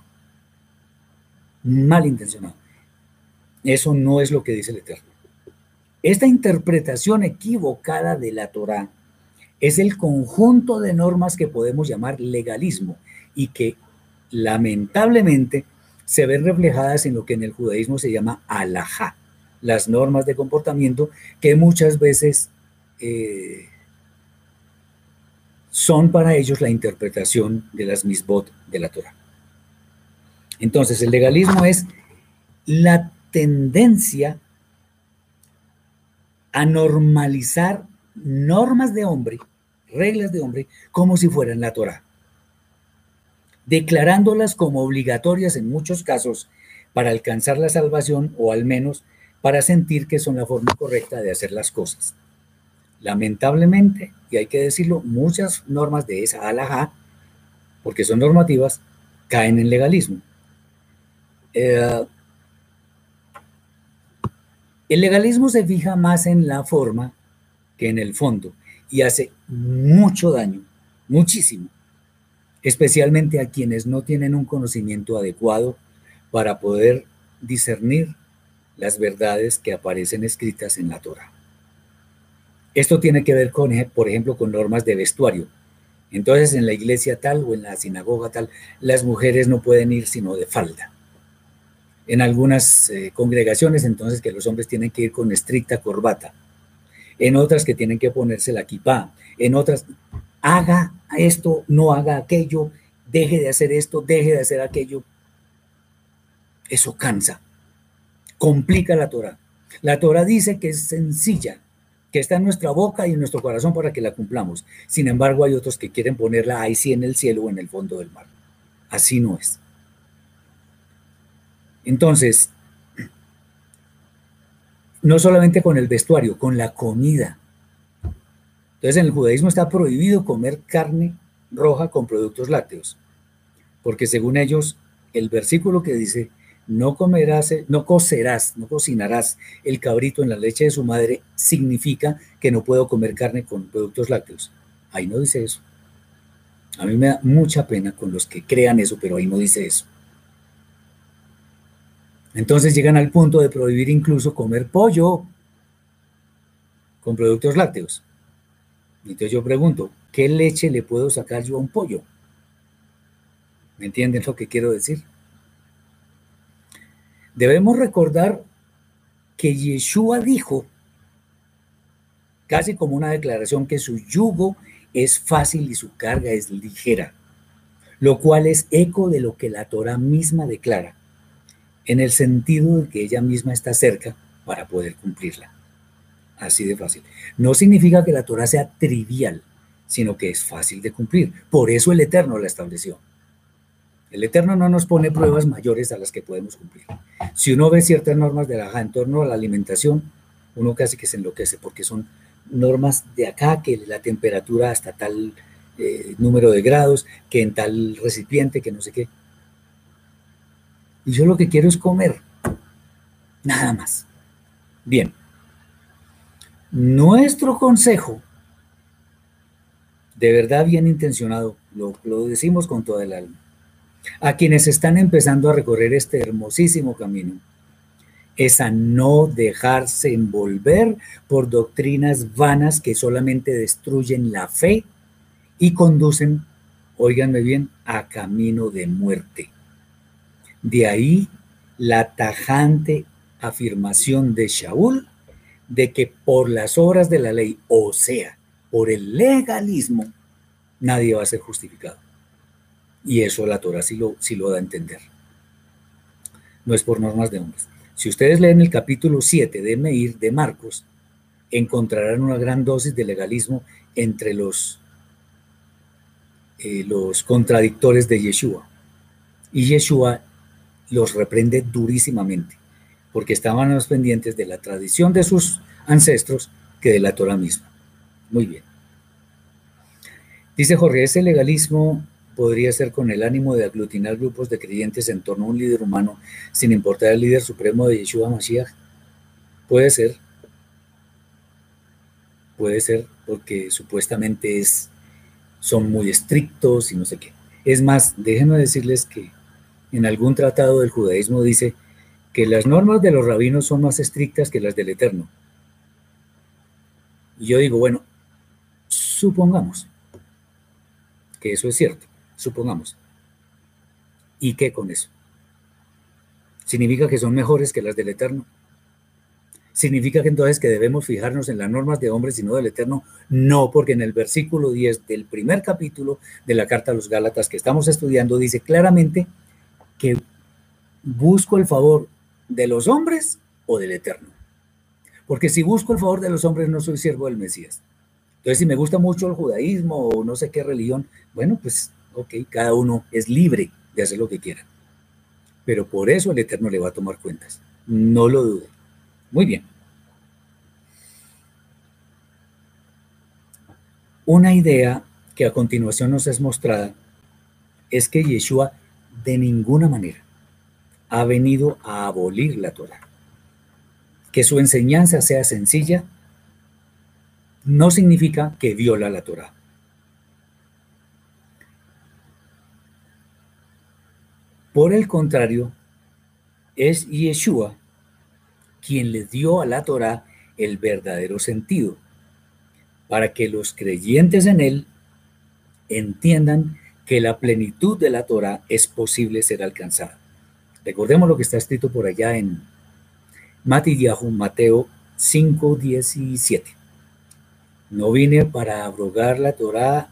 A: Malintencionado. Eso no es lo que dice el Eterno. Esta interpretación equivocada de la Torah es el conjunto de normas que podemos llamar legalismo y que lamentablemente se ven reflejadas en lo que en el judaísmo se llama alajá, las normas de comportamiento que muchas veces eh, son para ellos la interpretación de las misbot de la Torah. Entonces, el legalismo es la tendencia a normalizar normas de hombre, reglas de hombre, como si fueran la Torah declarándolas como obligatorias en muchos casos para alcanzar la salvación o al menos para sentir que son la forma correcta de hacer las cosas. Lamentablemente, y hay que decirlo, muchas normas de esa alajá, porque son normativas, caen en legalismo. Eh, El legalismo se fija más en la forma que en el fondo y hace mucho daño, muchísimo, especialmente a quienes no tienen un conocimiento adecuado para poder discernir las verdades que aparecen escritas en la Torah. Esto tiene que ver con, por ejemplo, con normas de vestuario. Entonces, en la iglesia tal o en la sinagoga tal, las mujeres no pueden ir sino de falda. En algunas eh, congregaciones, entonces, que los hombres tienen que ir con estricta corbata. En otras que tienen que ponerse la kipá. En otras, haga esto, no haga aquello, deje de hacer esto, deje de hacer aquello. Eso cansa, complica la Torah. La Torah dice que es sencilla, que está en nuestra boca y en nuestro corazón para que la cumplamos. Sin embargo, hay otros que quieren ponerla ahí sí en el cielo o en el fondo del mar. Así no es. Entonces, no solamente con el vestuario, con la comida. Entonces, en el judaísmo está prohibido comer carne roja con productos lácteos, porque según ellos, el versículo que dice, no comerás, no cocerás, no cocinarás el cabrito en la leche de su madre, significa que no puedo comer carne con productos lácteos. Ahí no dice eso. A mí me da mucha pena con los que crean eso, pero ahí no dice eso. Entonces llegan al punto de prohibir incluso comer pollo con productos lácteos. Entonces yo pregunto, ¿qué leche le puedo sacar yo a un pollo? ¿Me entienden lo que quiero decir? Debemos recordar que Yeshua dijo, casi como una declaración, que su yugo es fácil y su carga es ligera, lo cual es eco de lo que la Torah misma declara, en el sentido de que ella misma está cerca para poder cumplirla. Así de fácil. No significa que la Torah sea trivial, sino que es fácil de cumplir. Por eso el Eterno la estableció. El Eterno no nos pone pruebas mayores a las que podemos cumplir. Si uno ve ciertas normas de la en torno a la alimentación, uno casi que se enloquece porque son normas de acá, que la temperatura hasta tal eh, número de grados, que en tal recipiente, que no sé qué. Y yo lo que quiero es comer, nada más. Bien, nuestro consejo, de verdad bien intencionado, lo, decimos con toda el alma a quienes están empezando a recorrer este hermosísimo camino es a no dejarse envolver por doctrinas vanas que solamente destruyen la fe y conducen, óiganme bien, a camino de muerte. De ahí la tajante afirmación de Shaul de que por las obras de la ley, o sea, por el legalismo, nadie va a ser justificado. Y eso la Torah sí lo, lo da a entender. No es por normas de hombres. Si ustedes leen el capítulo 7 de Meir de Marcos, encontrarán una gran dosis de legalismo entre los, eh, los contradictores de Yeshua. Y Yeshua los reprende durísimamente, porque estaban más pendientes de la tradición de sus ancestros que de la Torah misma. Muy bien. Dice Jorge, ese legalismo podría ser con el ánimo de aglutinar grupos de creyentes en torno a un líder humano, sin importar el líder supremo de Yeshua Mashiach? Puede ser. Puede ser porque supuestamente es, son muy estrictos y no sé qué. Es más, déjenme decirles que en algún tratado del judaísmo dice que las normas de los rabinos son más estrictas que las del Eterno. Y yo digo, bueno, supongamos que eso es cierto supongamos. ¿Y qué con eso? ¿Significa que son mejores que las del Eterno? ¿Significa que entonces que debemos fijarnos en las normas de hombres y no del Eterno? No, porque en el versículo 10 del primer capítulo de la carta a los Gálatas que estamos estudiando dice claramente que busco el favor de los hombres o del Eterno. Porque si busco el favor de los hombres no soy siervo del Mesías. Entonces, si me gusta mucho el judaísmo o no sé qué religión, bueno, pues ok, cada uno es libre de hacer lo que quiera. Pero por eso el Eterno le va a tomar cuentas. No lo dude. Muy bien. Una idea que a continuación nos es mostrada es que Yeshua de ninguna manera ha venido a abolir la Torah. que su enseñanza sea sencilla no significa que viola la Torah. Por el contrario, es Yeshua quien le dio a la Torah el verdadero sentido, para que los creyentes en él entiendan que la plenitud de la Torah es posible ser alcanzada. Recordemos lo que está escrito por allá en Yahu, Mateo 5, 17. No vine para abrogar la Torah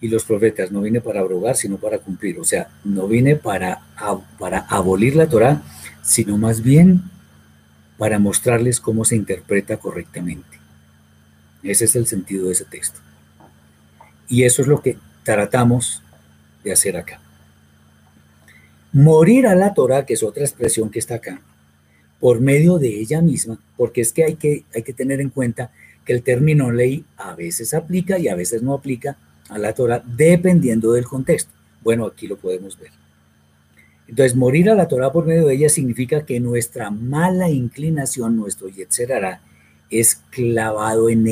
A: y los profetas, no vine para abrogar, sino para cumplir. O sea, no vine para, para abolir la Torah, sino más bien para mostrarles cómo se interpreta correctamente. Ese es el sentido de ese texto. Y eso es lo que tratamos de hacer acá. Morir a la Torah, que es otra expresión que está acá, por medio de ella misma, porque es que hay que, hay que tener en cuenta que el término ley a veces aplica y a veces no aplica a la Torah, dependiendo del contexto. Bueno, aquí lo podemos ver. Entonces, morir a la Torah por medio de ella significa que nuestra mala inclinación, nuestro yetzer es clavado en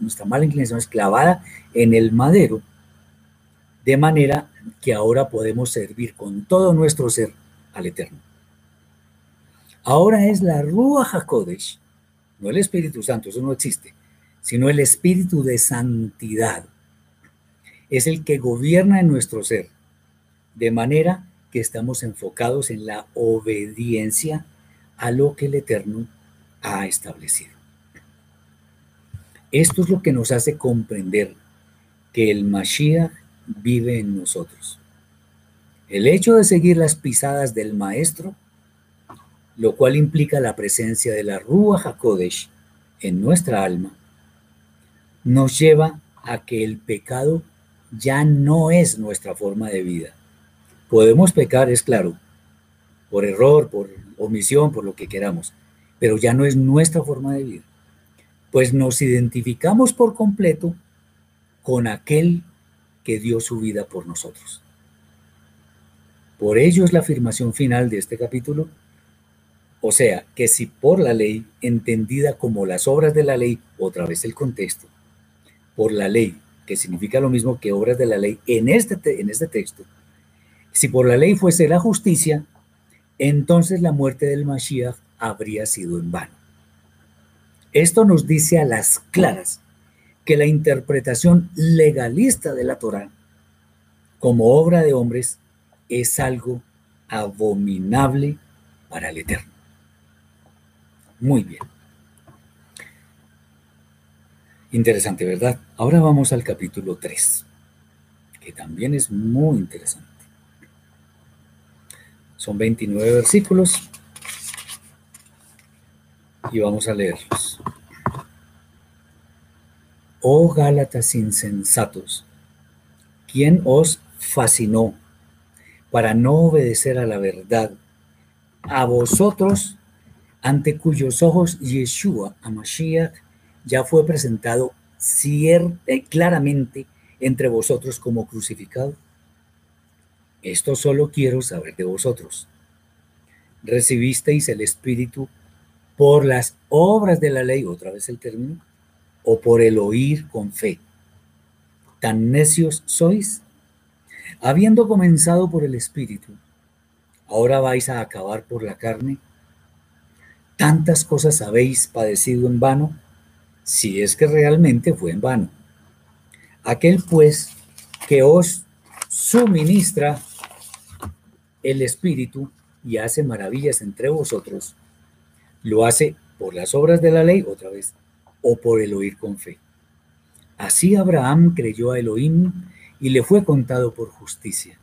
A: nuestra, mala inclinación es clavada en el madero, de manera que ahora podemos servir con todo nuestro ser al Eterno. Ahora es la Ruach HaKodesh, no el Espíritu Santo, eso no existe, sino el Espíritu de santidad. Es el que gobierna en nuestro ser, de manera que estamos enfocados en la obediencia a lo que el Eterno ha establecido. Esto es lo que nos hace comprender que el Mashiach vive en nosotros. El hecho de seguir las pisadas del Maestro, lo cual implica la presencia de la Ruach HaKodesh en nuestra alma, nos lleva a que el pecado ya no es nuestra forma de vida. Podemos pecar, es claro, por error, por omisión, por lo que queramos, pero ya no es nuestra forma de vida pues nos identificamos por completo con aquel que dio su vida por nosotros. Por ello es la afirmación final de este capítulo. O sea, que si por la ley, entendida como las obras de la ley, otra vez el contexto, por la ley, que significa lo mismo que obras de la ley en este, en este texto, si por la ley fuese la justicia, entonces la muerte del Mashiach habría sido en vano. Esto nos dice a las claras que la interpretación legalista de la Torah como obra de hombres es algo abominable para el Eterno. Muy bien. Interesante, ¿verdad? Ahora vamos al capítulo 3, que también es muy interesante. Son 29 versículos y vamos a leerlos. Oh Gálatas insensatos, ¿quién os fascinó para no obedecer a la verdad? A vosotros, ante cuyos ojos Yeshua, Amashiach, ya fue presentado claramente entre vosotros como crucificado. Esto solo quiero saber de vosotros. ¿Recibisteis el Espíritu por las obras de la ley, otra vez el término, o por el oír con fe. ¿Tan necios sois? Habiendo comenzado por el Espíritu, ¿ahora vais a acabar por la carne? ¿Tantas cosas habéis padecido en vano? Si es que realmente fue en vano. Aquel pues que os suministra el Espíritu y hace maravillas entre vosotros, lo hace por las obras de la ley, otra vez, o por el oír con fe. Así Abraham creyó a Elohim y le fue contado por justicia.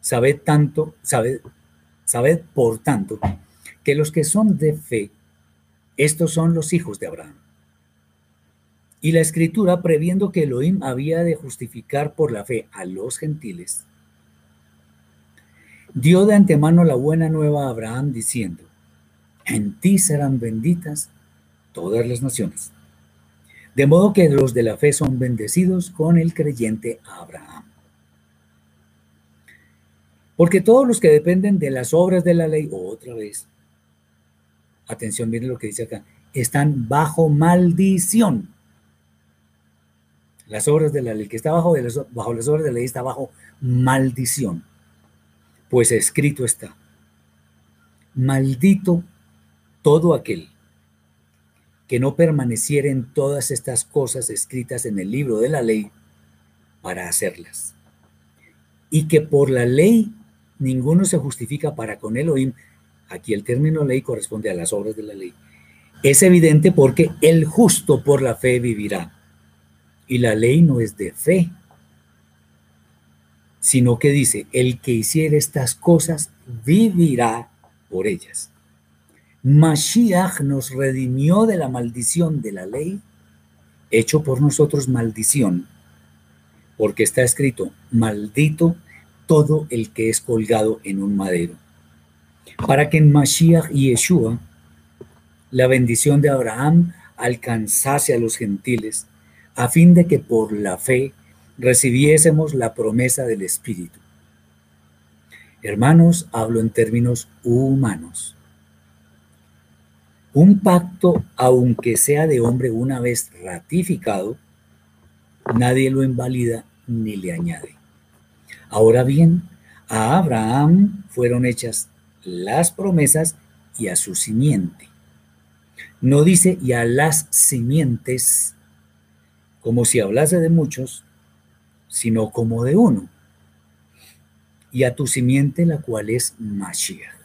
A: Sabed tanto, sabed, sabed por tanto, que los que son de fe, estos son los hijos de Abraham. Y la escritura, previendo que Elohim había de justificar por la fe a los gentiles, dio de antemano la buena nueva a Abraham diciendo, en ti serán benditas todas las naciones. De modo que los de la fe son bendecidos con el creyente Abraham. Porque todos los que dependen de las obras de la ley, otra vez, atención, miren lo que dice acá, están bajo maldición. Las obras de la ley, que está bajo, de las, bajo las obras de la ley está bajo maldición. Pues escrito está, maldito todo aquel que no permaneciera en todas estas cosas escritas en el libro de la ley para hacerlas. Y que por la ley ninguno se justifica para con Elohim. Aquí el término ley corresponde a las obras de la ley. Es evidente porque el justo por la fe vivirá. Y la ley no es de fe, sino que dice, el que hiciera estas cosas vivirá por ellas. Mashiach nos redimió de la maldición de la ley, hecho por nosotros maldición, porque está escrito, maldito todo el que es colgado en un madero. Para que en Mashiach y Yeshua la bendición de Abraham alcanzase a los gentiles, a fin de que por la fe recibiésemos la promesa del Espíritu. Hermanos, hablo en términos humanos. Un pacto, aunque sea de hombre una vez ratificado, nadie lo invalida ni le añade. Ahora bien, a Abraham fueron hechas las promesas y a su simiente. No dice y a las simientes, como si hablase de muchos, sino como de uno. Y a tu simiente, la cual es Mashiach.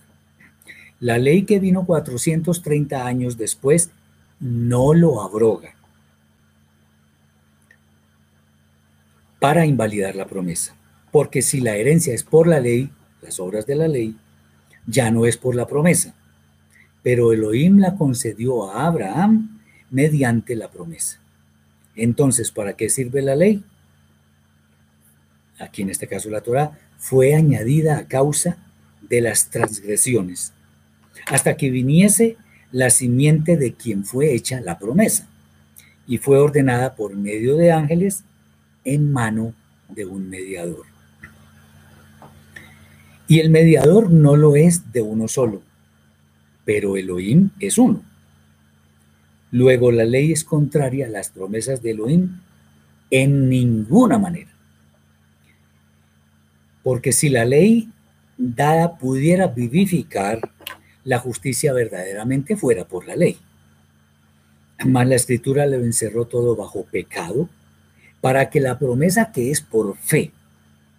A: La ley que vino 430 años después no lo abroga para invalidar la promesa. Porque si la herencia es por la ley, las obras de la ley, ya no es por la promesa. Pero Elohim la concedió a Abraham mediante la promesa. Entonces, ¿para qué sirve la ley? Aquí en este caso la Torah, fue añadida a causa de las transgresiones, hasta que viniese la simiente de quien fue hecha la promesa, y fue ordenada por medio de ángeles en mano de un mediador. Y el mediador no lo es de uno solo, pero Elohim es uno. Luego la ley es contraria a las promesas de Elohim en ninguna manera. Porque si la ley dada pudiera vivificar, la justicia verdaderamente fuera por la ley. Mas la escritura lo encerró todo bajo pecado, para que la promesa que es por fe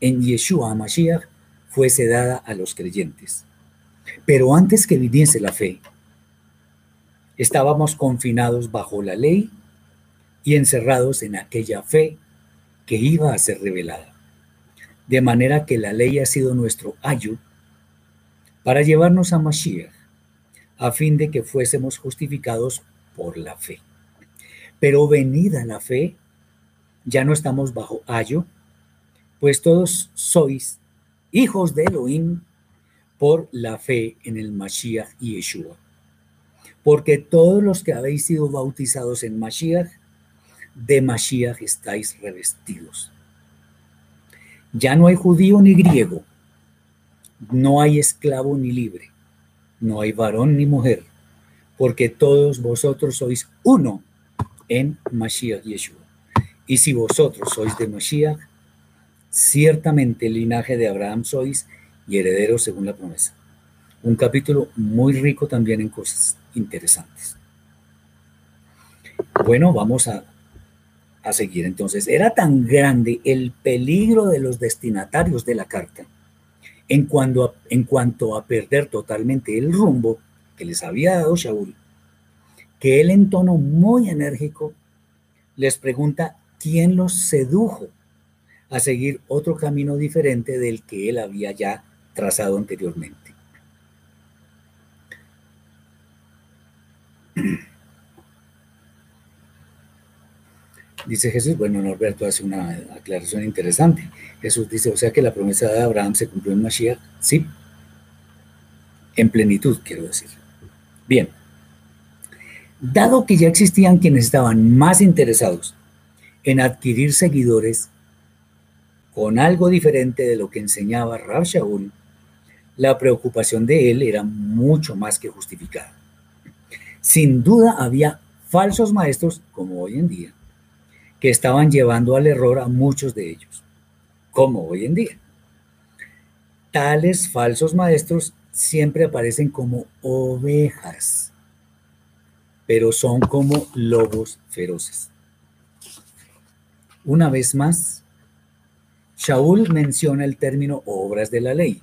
A: en Yeshua Mashiach fuese dada a los creyentes. Pero antes que viniese la fe, estábamos confinados bajo la ley y encerrados en aquella fe que iba a ser revelada. De manera que la ley ha sido nuestro ayo para llevarnos a Mashiach, a fin de que fuésemos justificados por la fe. Pero venida la fe, ya no estamos bajo ayo, pues todos sois hijos de Elohim por la fe en el Mashiach y Yeshua. Porque todos los que habéis sido bautizados en Mashiach, de Mashiach estáis revestidos. Ya no hay judío ni griego, no hay esclavo ni libre, no hay varón ni mujer, porque todos vosotros sois uno en Mashiach Yeshua. Y si vosotros sois de Mashiach, ciertamente el linaje de Abraham sois y herederos según la promesa. Un capítulo muy rico también en cosas interesantes. Bueno, vamos a, a seguir entonces. Era tan grande el peligro de los destinatarios de la carta en cuanto a, perder totalmente el rumbo que les había dado Shaul, que él en tono muy enérgico les pregunta quién los sedujo a seguir otro camino diferente del que él había ya trazado anteriormente. Dice Jesús, bueno, Norberto hace una aclaración interesante. Jesús dice, o sea que la promesa de Abraham se cumplió en Mashiach. Sí, en plenitud, quiero decir. Bien, dado que ya existían quienes estaban más interesados en adquirir seguidores con algo diferente de lo que enseñaba Rab Shaul, la preocupación de él era mucho más que justificada. Sin duda había falsos maestros, como hoy en día, que estaban llevando al error a muchos de ellos, como hoy en día. Tales falsos maestros siempre aparecen como ovejas, pero son como lobos feroces. Una vez más, Shaul menciona el término obras de la ley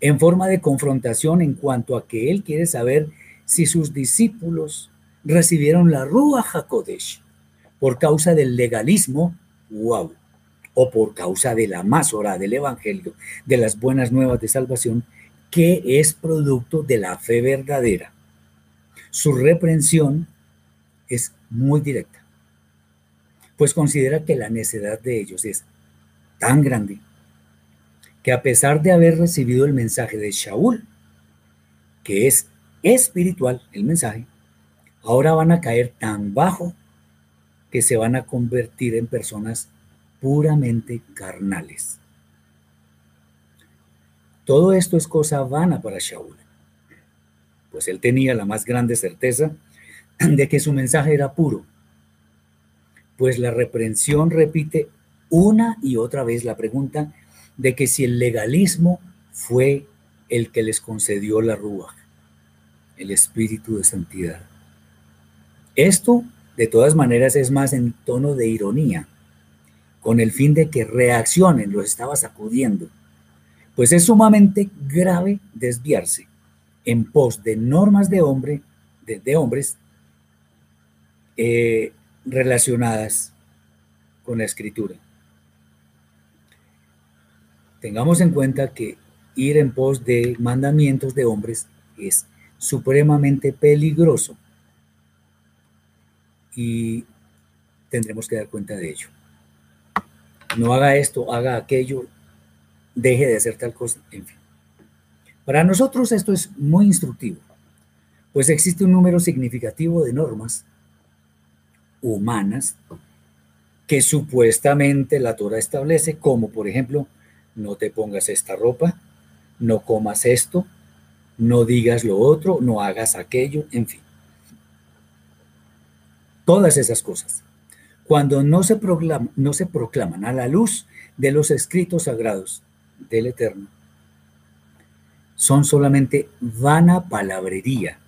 A: en forma de confrontación en cuanto a que él quiere saber si sus discípulos recibieron la Rúa Hakodesh por causa del legalismo, wow, o por causa de la masora del Evangelio, de las buenas nuevas de salvación, que es producto de la fe verdadera. Su reprensión es muy directa, pues considera que la necedad de ellos es tan grande que a pesar de haber recibido el mensaje de Shaul, que es espiritual el mensaje, ahora van a caer tan bajo que se van a convertir en personas puramente carnales. Todo esto es cosa vana para Shaul, pues él tenía la más grande certeza de que su mensaje era puro, pues la reprensión repite una y otra vez la pregunta de que si el legalismo fue el que les concedió la rúa, el espíritu de santidad. Esto, de todas maneras, es más en tono de ironía, con el fin de que reaccionen, los estaba sacudiendo, pues es sumamente grave desviarse en pos de normas de hombre, de, hombres eh, relacionadas con la escritura. Tengamos en cuenta que ir en pos de mandamientos de hombres es supremamente peligroso y tendremos que dar cuenta de ello. No haga esto, haga aquello, deje de hacer tal cosa, en fin. Para nosotros esto es muy instructivo, pues existe un número significativo de normas humanas que supuestamente la Torah establece, como por ejemplo no te pongas esta ropa, no comas esto, no digas lo otro, no hagas aquello, en fin. Todas esas cosas. Cuando no se, no se proclaman a la luz de los escritos sagrados del Eterno, son solamente vana palabrería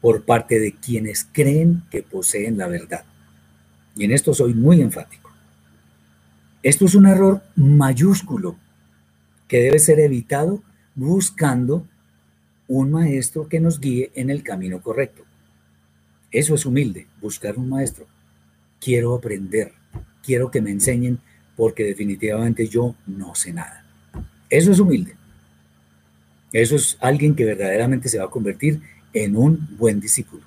A: por parte de quienes creen que poseen la verdad. Y en esto soy muy enfático. Esto es un error mayúsculo que debe ser evitado buscando un maestro que nos guíe en el camino correcto. Eso es humilde, buscar un maestro. Quiero aprender, quiero que me enseñen porque definitivamente yo no sé nada. Eso es humilde. Eso es alguien que verdaderamente se va a convertir en un buen discípulo.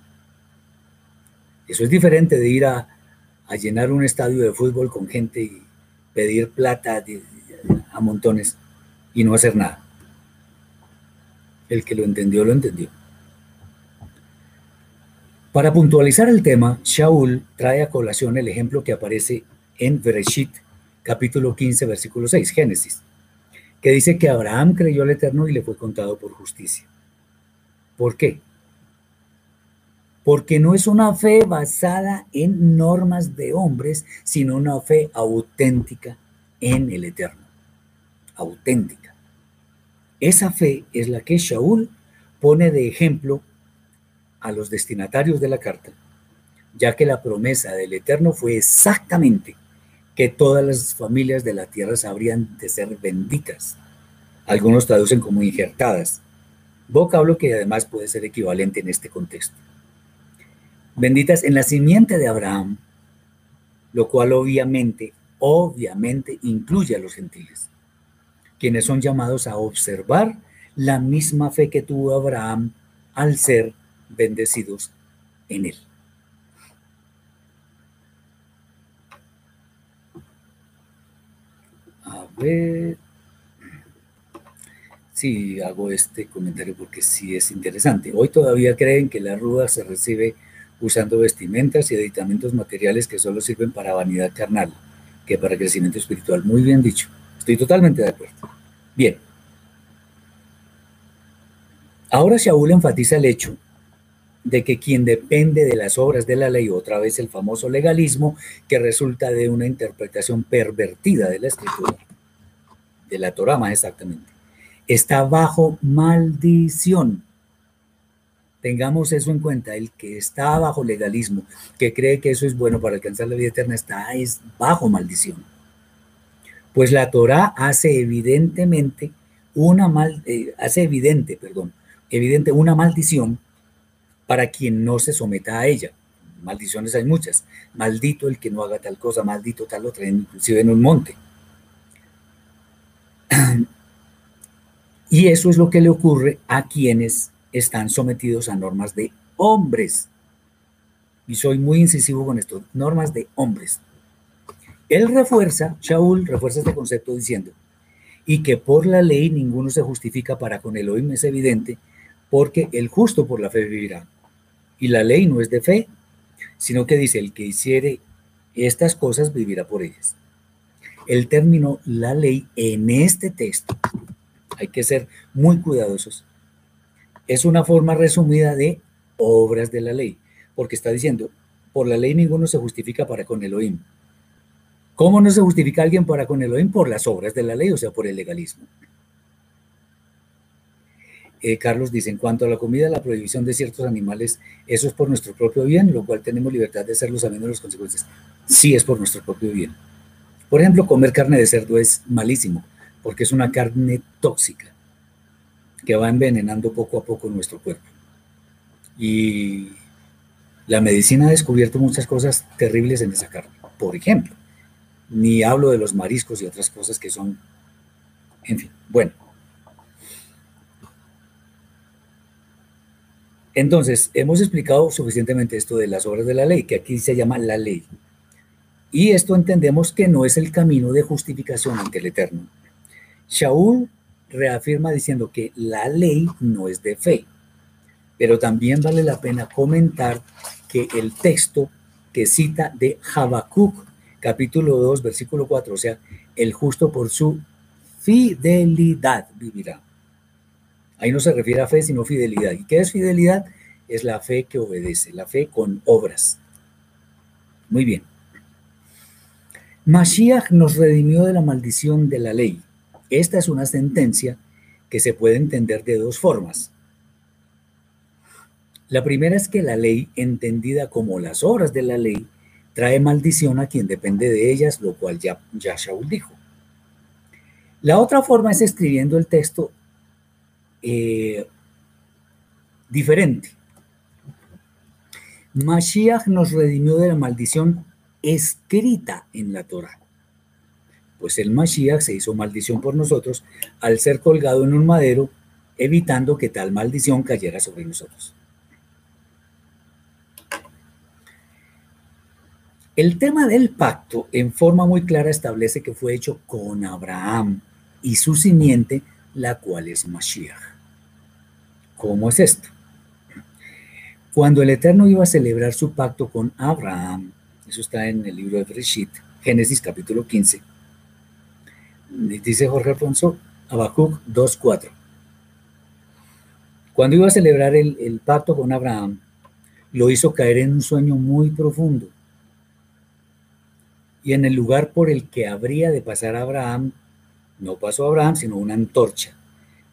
A: Eso es diferente de ir a, llenar un estadio de fútbol con gente y pedir plata a montones y no hacer nada. El que lo entendió, lo entendió. Para puntualizar el tema, Shaul trae a colación el ejemplo que aparece en Bereshit, capítulo 15, versículo 6, Génesis, que dice que Abraham creyó al Eterno y le fue contado por justicia. ¿Por qué? Porque no es una fe basada en normas de hombres, sino una fe auténtica en el Eterno auténtica. Esa fe es la que Shaul pone de ejemplo a los destinatarios de la carta, ya que la promesa del Eterno fue exactamente que todas las familias de la tierra sabrían de ser benditas. Algunos traducen como injertadas, vocablo que además puede ser equivalente en este contexto. Benditas en la simiente de Abraham, lo cual obviamente, obviamente incluye a los gentiles quienes son llamados a observar la misma fe que tuvo Abraham al ser bendecidos en él. A ver si hago este comentario porque sí es interesante. Hoy todavía creen que la ruda se recibe usando vestimentas y aditamentos materiales que solo sirven para vanidad carnal, que para crecimiento espiritual. Muy bien dicho. Estoy totalmente de acuerdo. Bien. Ahora Shaul enfatiza el hecho de que quien depende de las obras de la ley, otra vez el famoso legalismo, que resulta de una interpretación pervertida de la escritura, de la Torah más exactamente, está bajo maldición. Tengamos eso en cuenta, el que está bajo legalismo, que cree que eso es bueno para alcanzar la vida eterna, está es bajo maldición. Pues la Torah hace evidentemente una mal, eh, hace evidente, perdón, evidente una maldición para quien no se someta a ella. Maldiciones hay muchas. Maldito el que no haga tal cosa, maldito tal otra, inclusive en un monte. Y eso es lo que le ocurre a quienes están sometidos a normas de hombres. Y soy muy incisivo con esto, normas de hombres. Él refuerza, Shaul refuerza este concepto diciendo, y que por la ley ninguno se justifica para con Elohim es evidente, porque el justo por la fe vivirá. Y la ley no es de fe, sino que dice, el que hiciere estas cosas vivirá por ellas. El término la ley en este texto, hay que ser muy cuidadosos, es una forma resumida de obras de la ley, porque está diciendo, por la ley ninguno se justifica para con Elohim. ¿Cómo no se justifica alguien para con Elohim? Por las obras de la ley, o sea, por el legalismo. Eh, Carlos dice, en cuanto a la comida, la prohibición de ciertos animales, eso es por nuestro propio bien, lo cual tenemos libertad de hacerlo sabiendo las consecuencias. Sí es por nuestro propio bien. Por ejemplo, comer carne de cerdo es malísimo, porque es una carne tóxica que va envenenando poco a poco nuestro cuerpo. Y la medicina ha descubierto muchas cosas terribles en esa carne. Por ejemplo, ni hablo de los mariscos y otras cosas que son, en fin, bueno. Entonces, hemos explicado suficientemente esto de las obras de la ley, que aquí se llama la ley. Y esto entendemos que no es el camino de justificación ante el Eterno. Shaul reafirma diciendo que la ley no es de fe, pero también vale la pena comentar que el texto que cita de Habacuc, capítulo 2, versículo 4, o sea, el justo por su fidelidad vivirá. Ahí no se refiere a fe, sino fidelidad. ¿Y qué es fidelidad? Es la fe que obedece, la fe con obras. Muy bien. Mashiach nos redimió de la maldición de la ley. Esta es una sentencia que se puede entender de dos formas. La primera es que la ley, entendida como las obras de la ley, trae maldición a quien depende de ellas, lo cual ya, ya Shaul dijo. La otra forma es escribiendo el texto eh, diferente. Mashiach nos redimió de la maldición escrita en la Torah. Pues el Mashiach se hizo maldición por nosotros al ser colgado en un madero, evitando que tal maldición cayera sobre nosotros. El tema del pacto en forma muy clara establece que fue hecho con Abraham y su simiente la cual es Mashiach. ¿Cómo es esto? Cuando el Eterno iba a celebrar su pacto con Abraham, eso está en el libro de Breshit, Génesis capítulo 15, dice Jorge Alfonso, Habacuc 2.4. Cuando iba a celebrar el, el pacto con Abraham, lo hizo caer en un sueño muy profundo. Y en el lugar por el que habría de pasar Abraham, no pasó Abraham, sino una antorcha,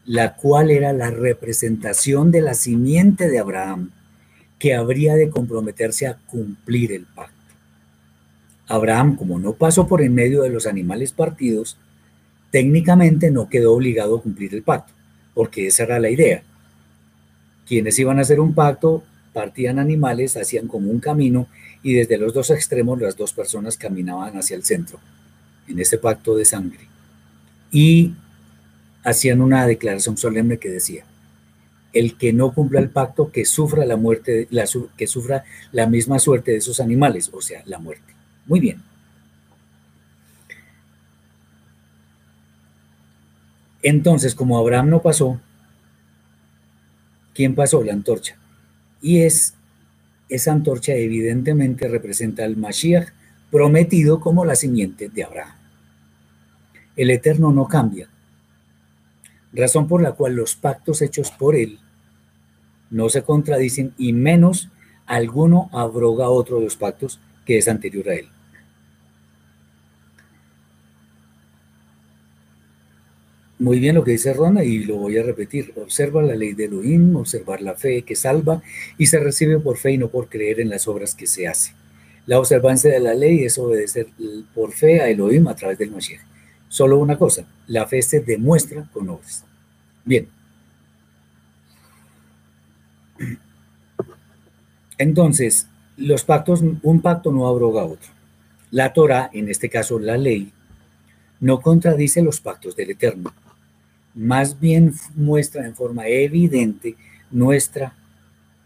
A: la cual era la representación de la simiente de Abraham, que habría de comprometerse a cumplir el pacto. Abraham, como no pasó por en medio de los animales partidos, técnicamente no quedó obligado a cumplir el pacto, porque esa era la idea. Quienes iban a hacer un pacto partían animales, hacían como un camino y desde los dos extremos las dos personas caminaban hacia el centro, en ese pacto de sangre y hacían una declaración solemne que decía, el que no cumpla el pacto, que sufra la muerte, que sufra la misma suerte de esos animales, o sea, la muerte. Muy bien. Entonces, como Abraham no pasó, ¿quién pasó? La antorcha. Y es esa antorcha evidentemente representa al Mashiach prometido como la simiente de Abraham. El Eterno no cambia, razón por la cual los pactos hechos por Él no se contradicen y menos alguno abroga otro de los pactos que es anterior a él. Muy bien lo que dice Rona y lo voy a repetir. Observa la ley de Elohim, observar la fe que salva y se recibe por fe y no por creer en las obras que se hace. La observancia de la ley es obedecer por fe a Elohim a través del Mashiach. Solo una cosa, la fe se demuestra con obras. Bien. Entonces, los pactos, un pacto no abroga otro. La Torah, en este caso la ley, no contradice los pactos del Eterno más bien muestra en forma evidente nuestra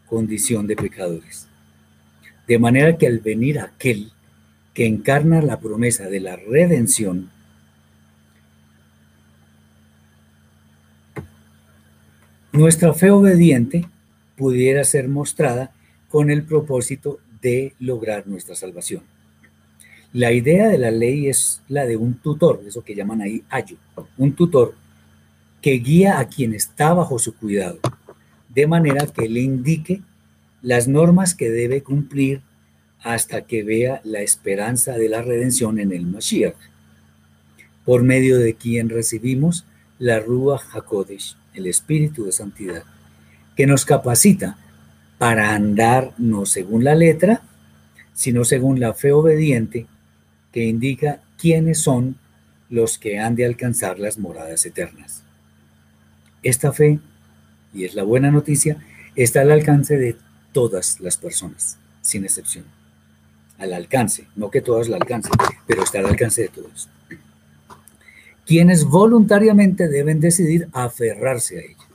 A: condición de pecadores. De manera que al venir aquel que encarna la promesa de la redención, nuestra fe obediente pudiera ser mostrada con el propósito de lograr nuestra salvación. La idea de la ley es la de un tutor, eso que llaman ahí ayo, un tutor que guía a quien está bajo su cuidado, de manera que le indique las normas que debe cumplir hasta que vea la esperanza de la redención en el Mashiach, por medio de quien recibimos la Rúa HaKodesh, el Espíritu de Santidad, que nos capacita para andar no según la letra, sino según la fe obediente que indica quiénes son los que han de alcanzar las moradas eternas. Esta fe, y es la buena noticia, está al alcance de todas las personas, sin excepción. Al alcance, no que todas la alcancen, pero está al alcance de todos. Quienes voluntariamente deben decidir aferrarse a ella,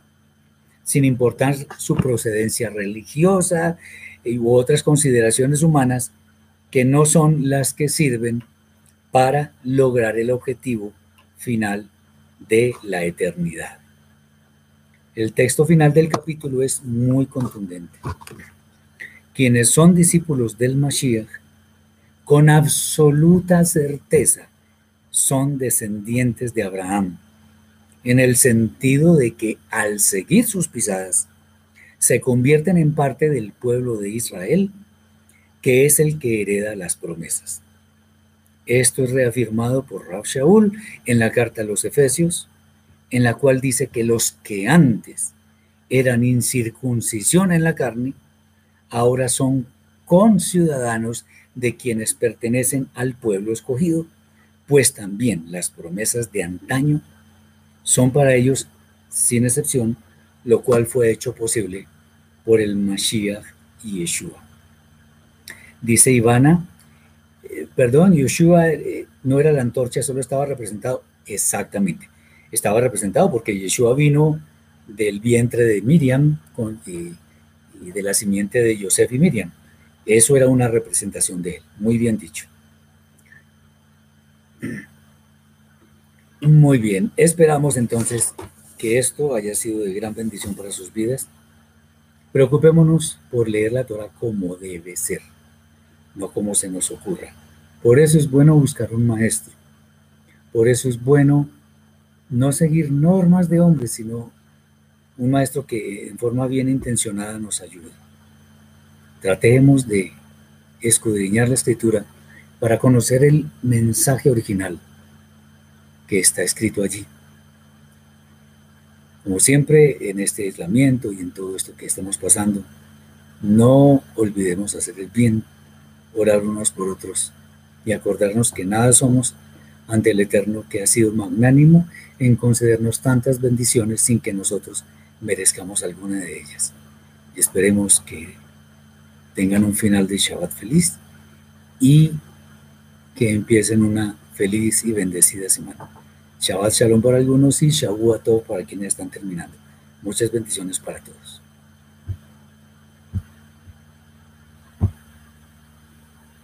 A: sin importar su procedencia religiosa u otras consideraciones humanas que no son las que sirven para lograr el objetivo final de la eternidad. El texto final del capítulo es muy contundente. Quienes son discípulos del Mashiach, con absoluta certeza, son descendientes de Abraham, en el sentido de que al seguir sus pisadas, se convierten en parte del pueblo de Israel, que es el que hereda las promesas. Esto es reafirmado por Rab Shaul en la carta a los Efesios, en la cual dice que los que antes eran incircuncisión en la carne, ahora son conciudadanos de quienes pertenecen al pueblo escogido, pues también las promesas de antaño son para ellos, sin excepción, lo cual fue hecho posible por el Mashiach y Yeshua. Dice Ivana, eh, perdón, Yeshua eh, no era la antorcha, solo estaba representado exactamente estaba representado porque Yeshua vino del vientre de Miriam y, de la simiente de Joseph y Miriam. Eso era una representación de él, muy bien dicho. Muy bien, esperamos entonces que esto haya sido de gran bendición para sus vidas. Preocupémonos por leer la Torah como debe ser, no como se nos ocurra. Por eso es bueno buscar un maestro. Por eso es bueno no seguir normas de hombres, sino un maestro que en forma bien intencionada nos ayude. Tratemos de escudriñar la escritura para conocer el mensaje original que está escrito allí. Como siempre, en este aislamiento y en todo esto que estamos pasando, no olvidemos hacer el bien, orar unos por otros y acordarnos que nada somos ante el Eterno que ha sido magnánimo en concedernos tantas bendiciones sin que nosotros merezcamos alguna de ellas. Y esperemos que tengan un final de Shabbat feliz y que empiecen una feliz y bendecida semana. Shabbat Shalom para algunos y Shavuot para quienes están terminando. Muchas bendiciones para todos.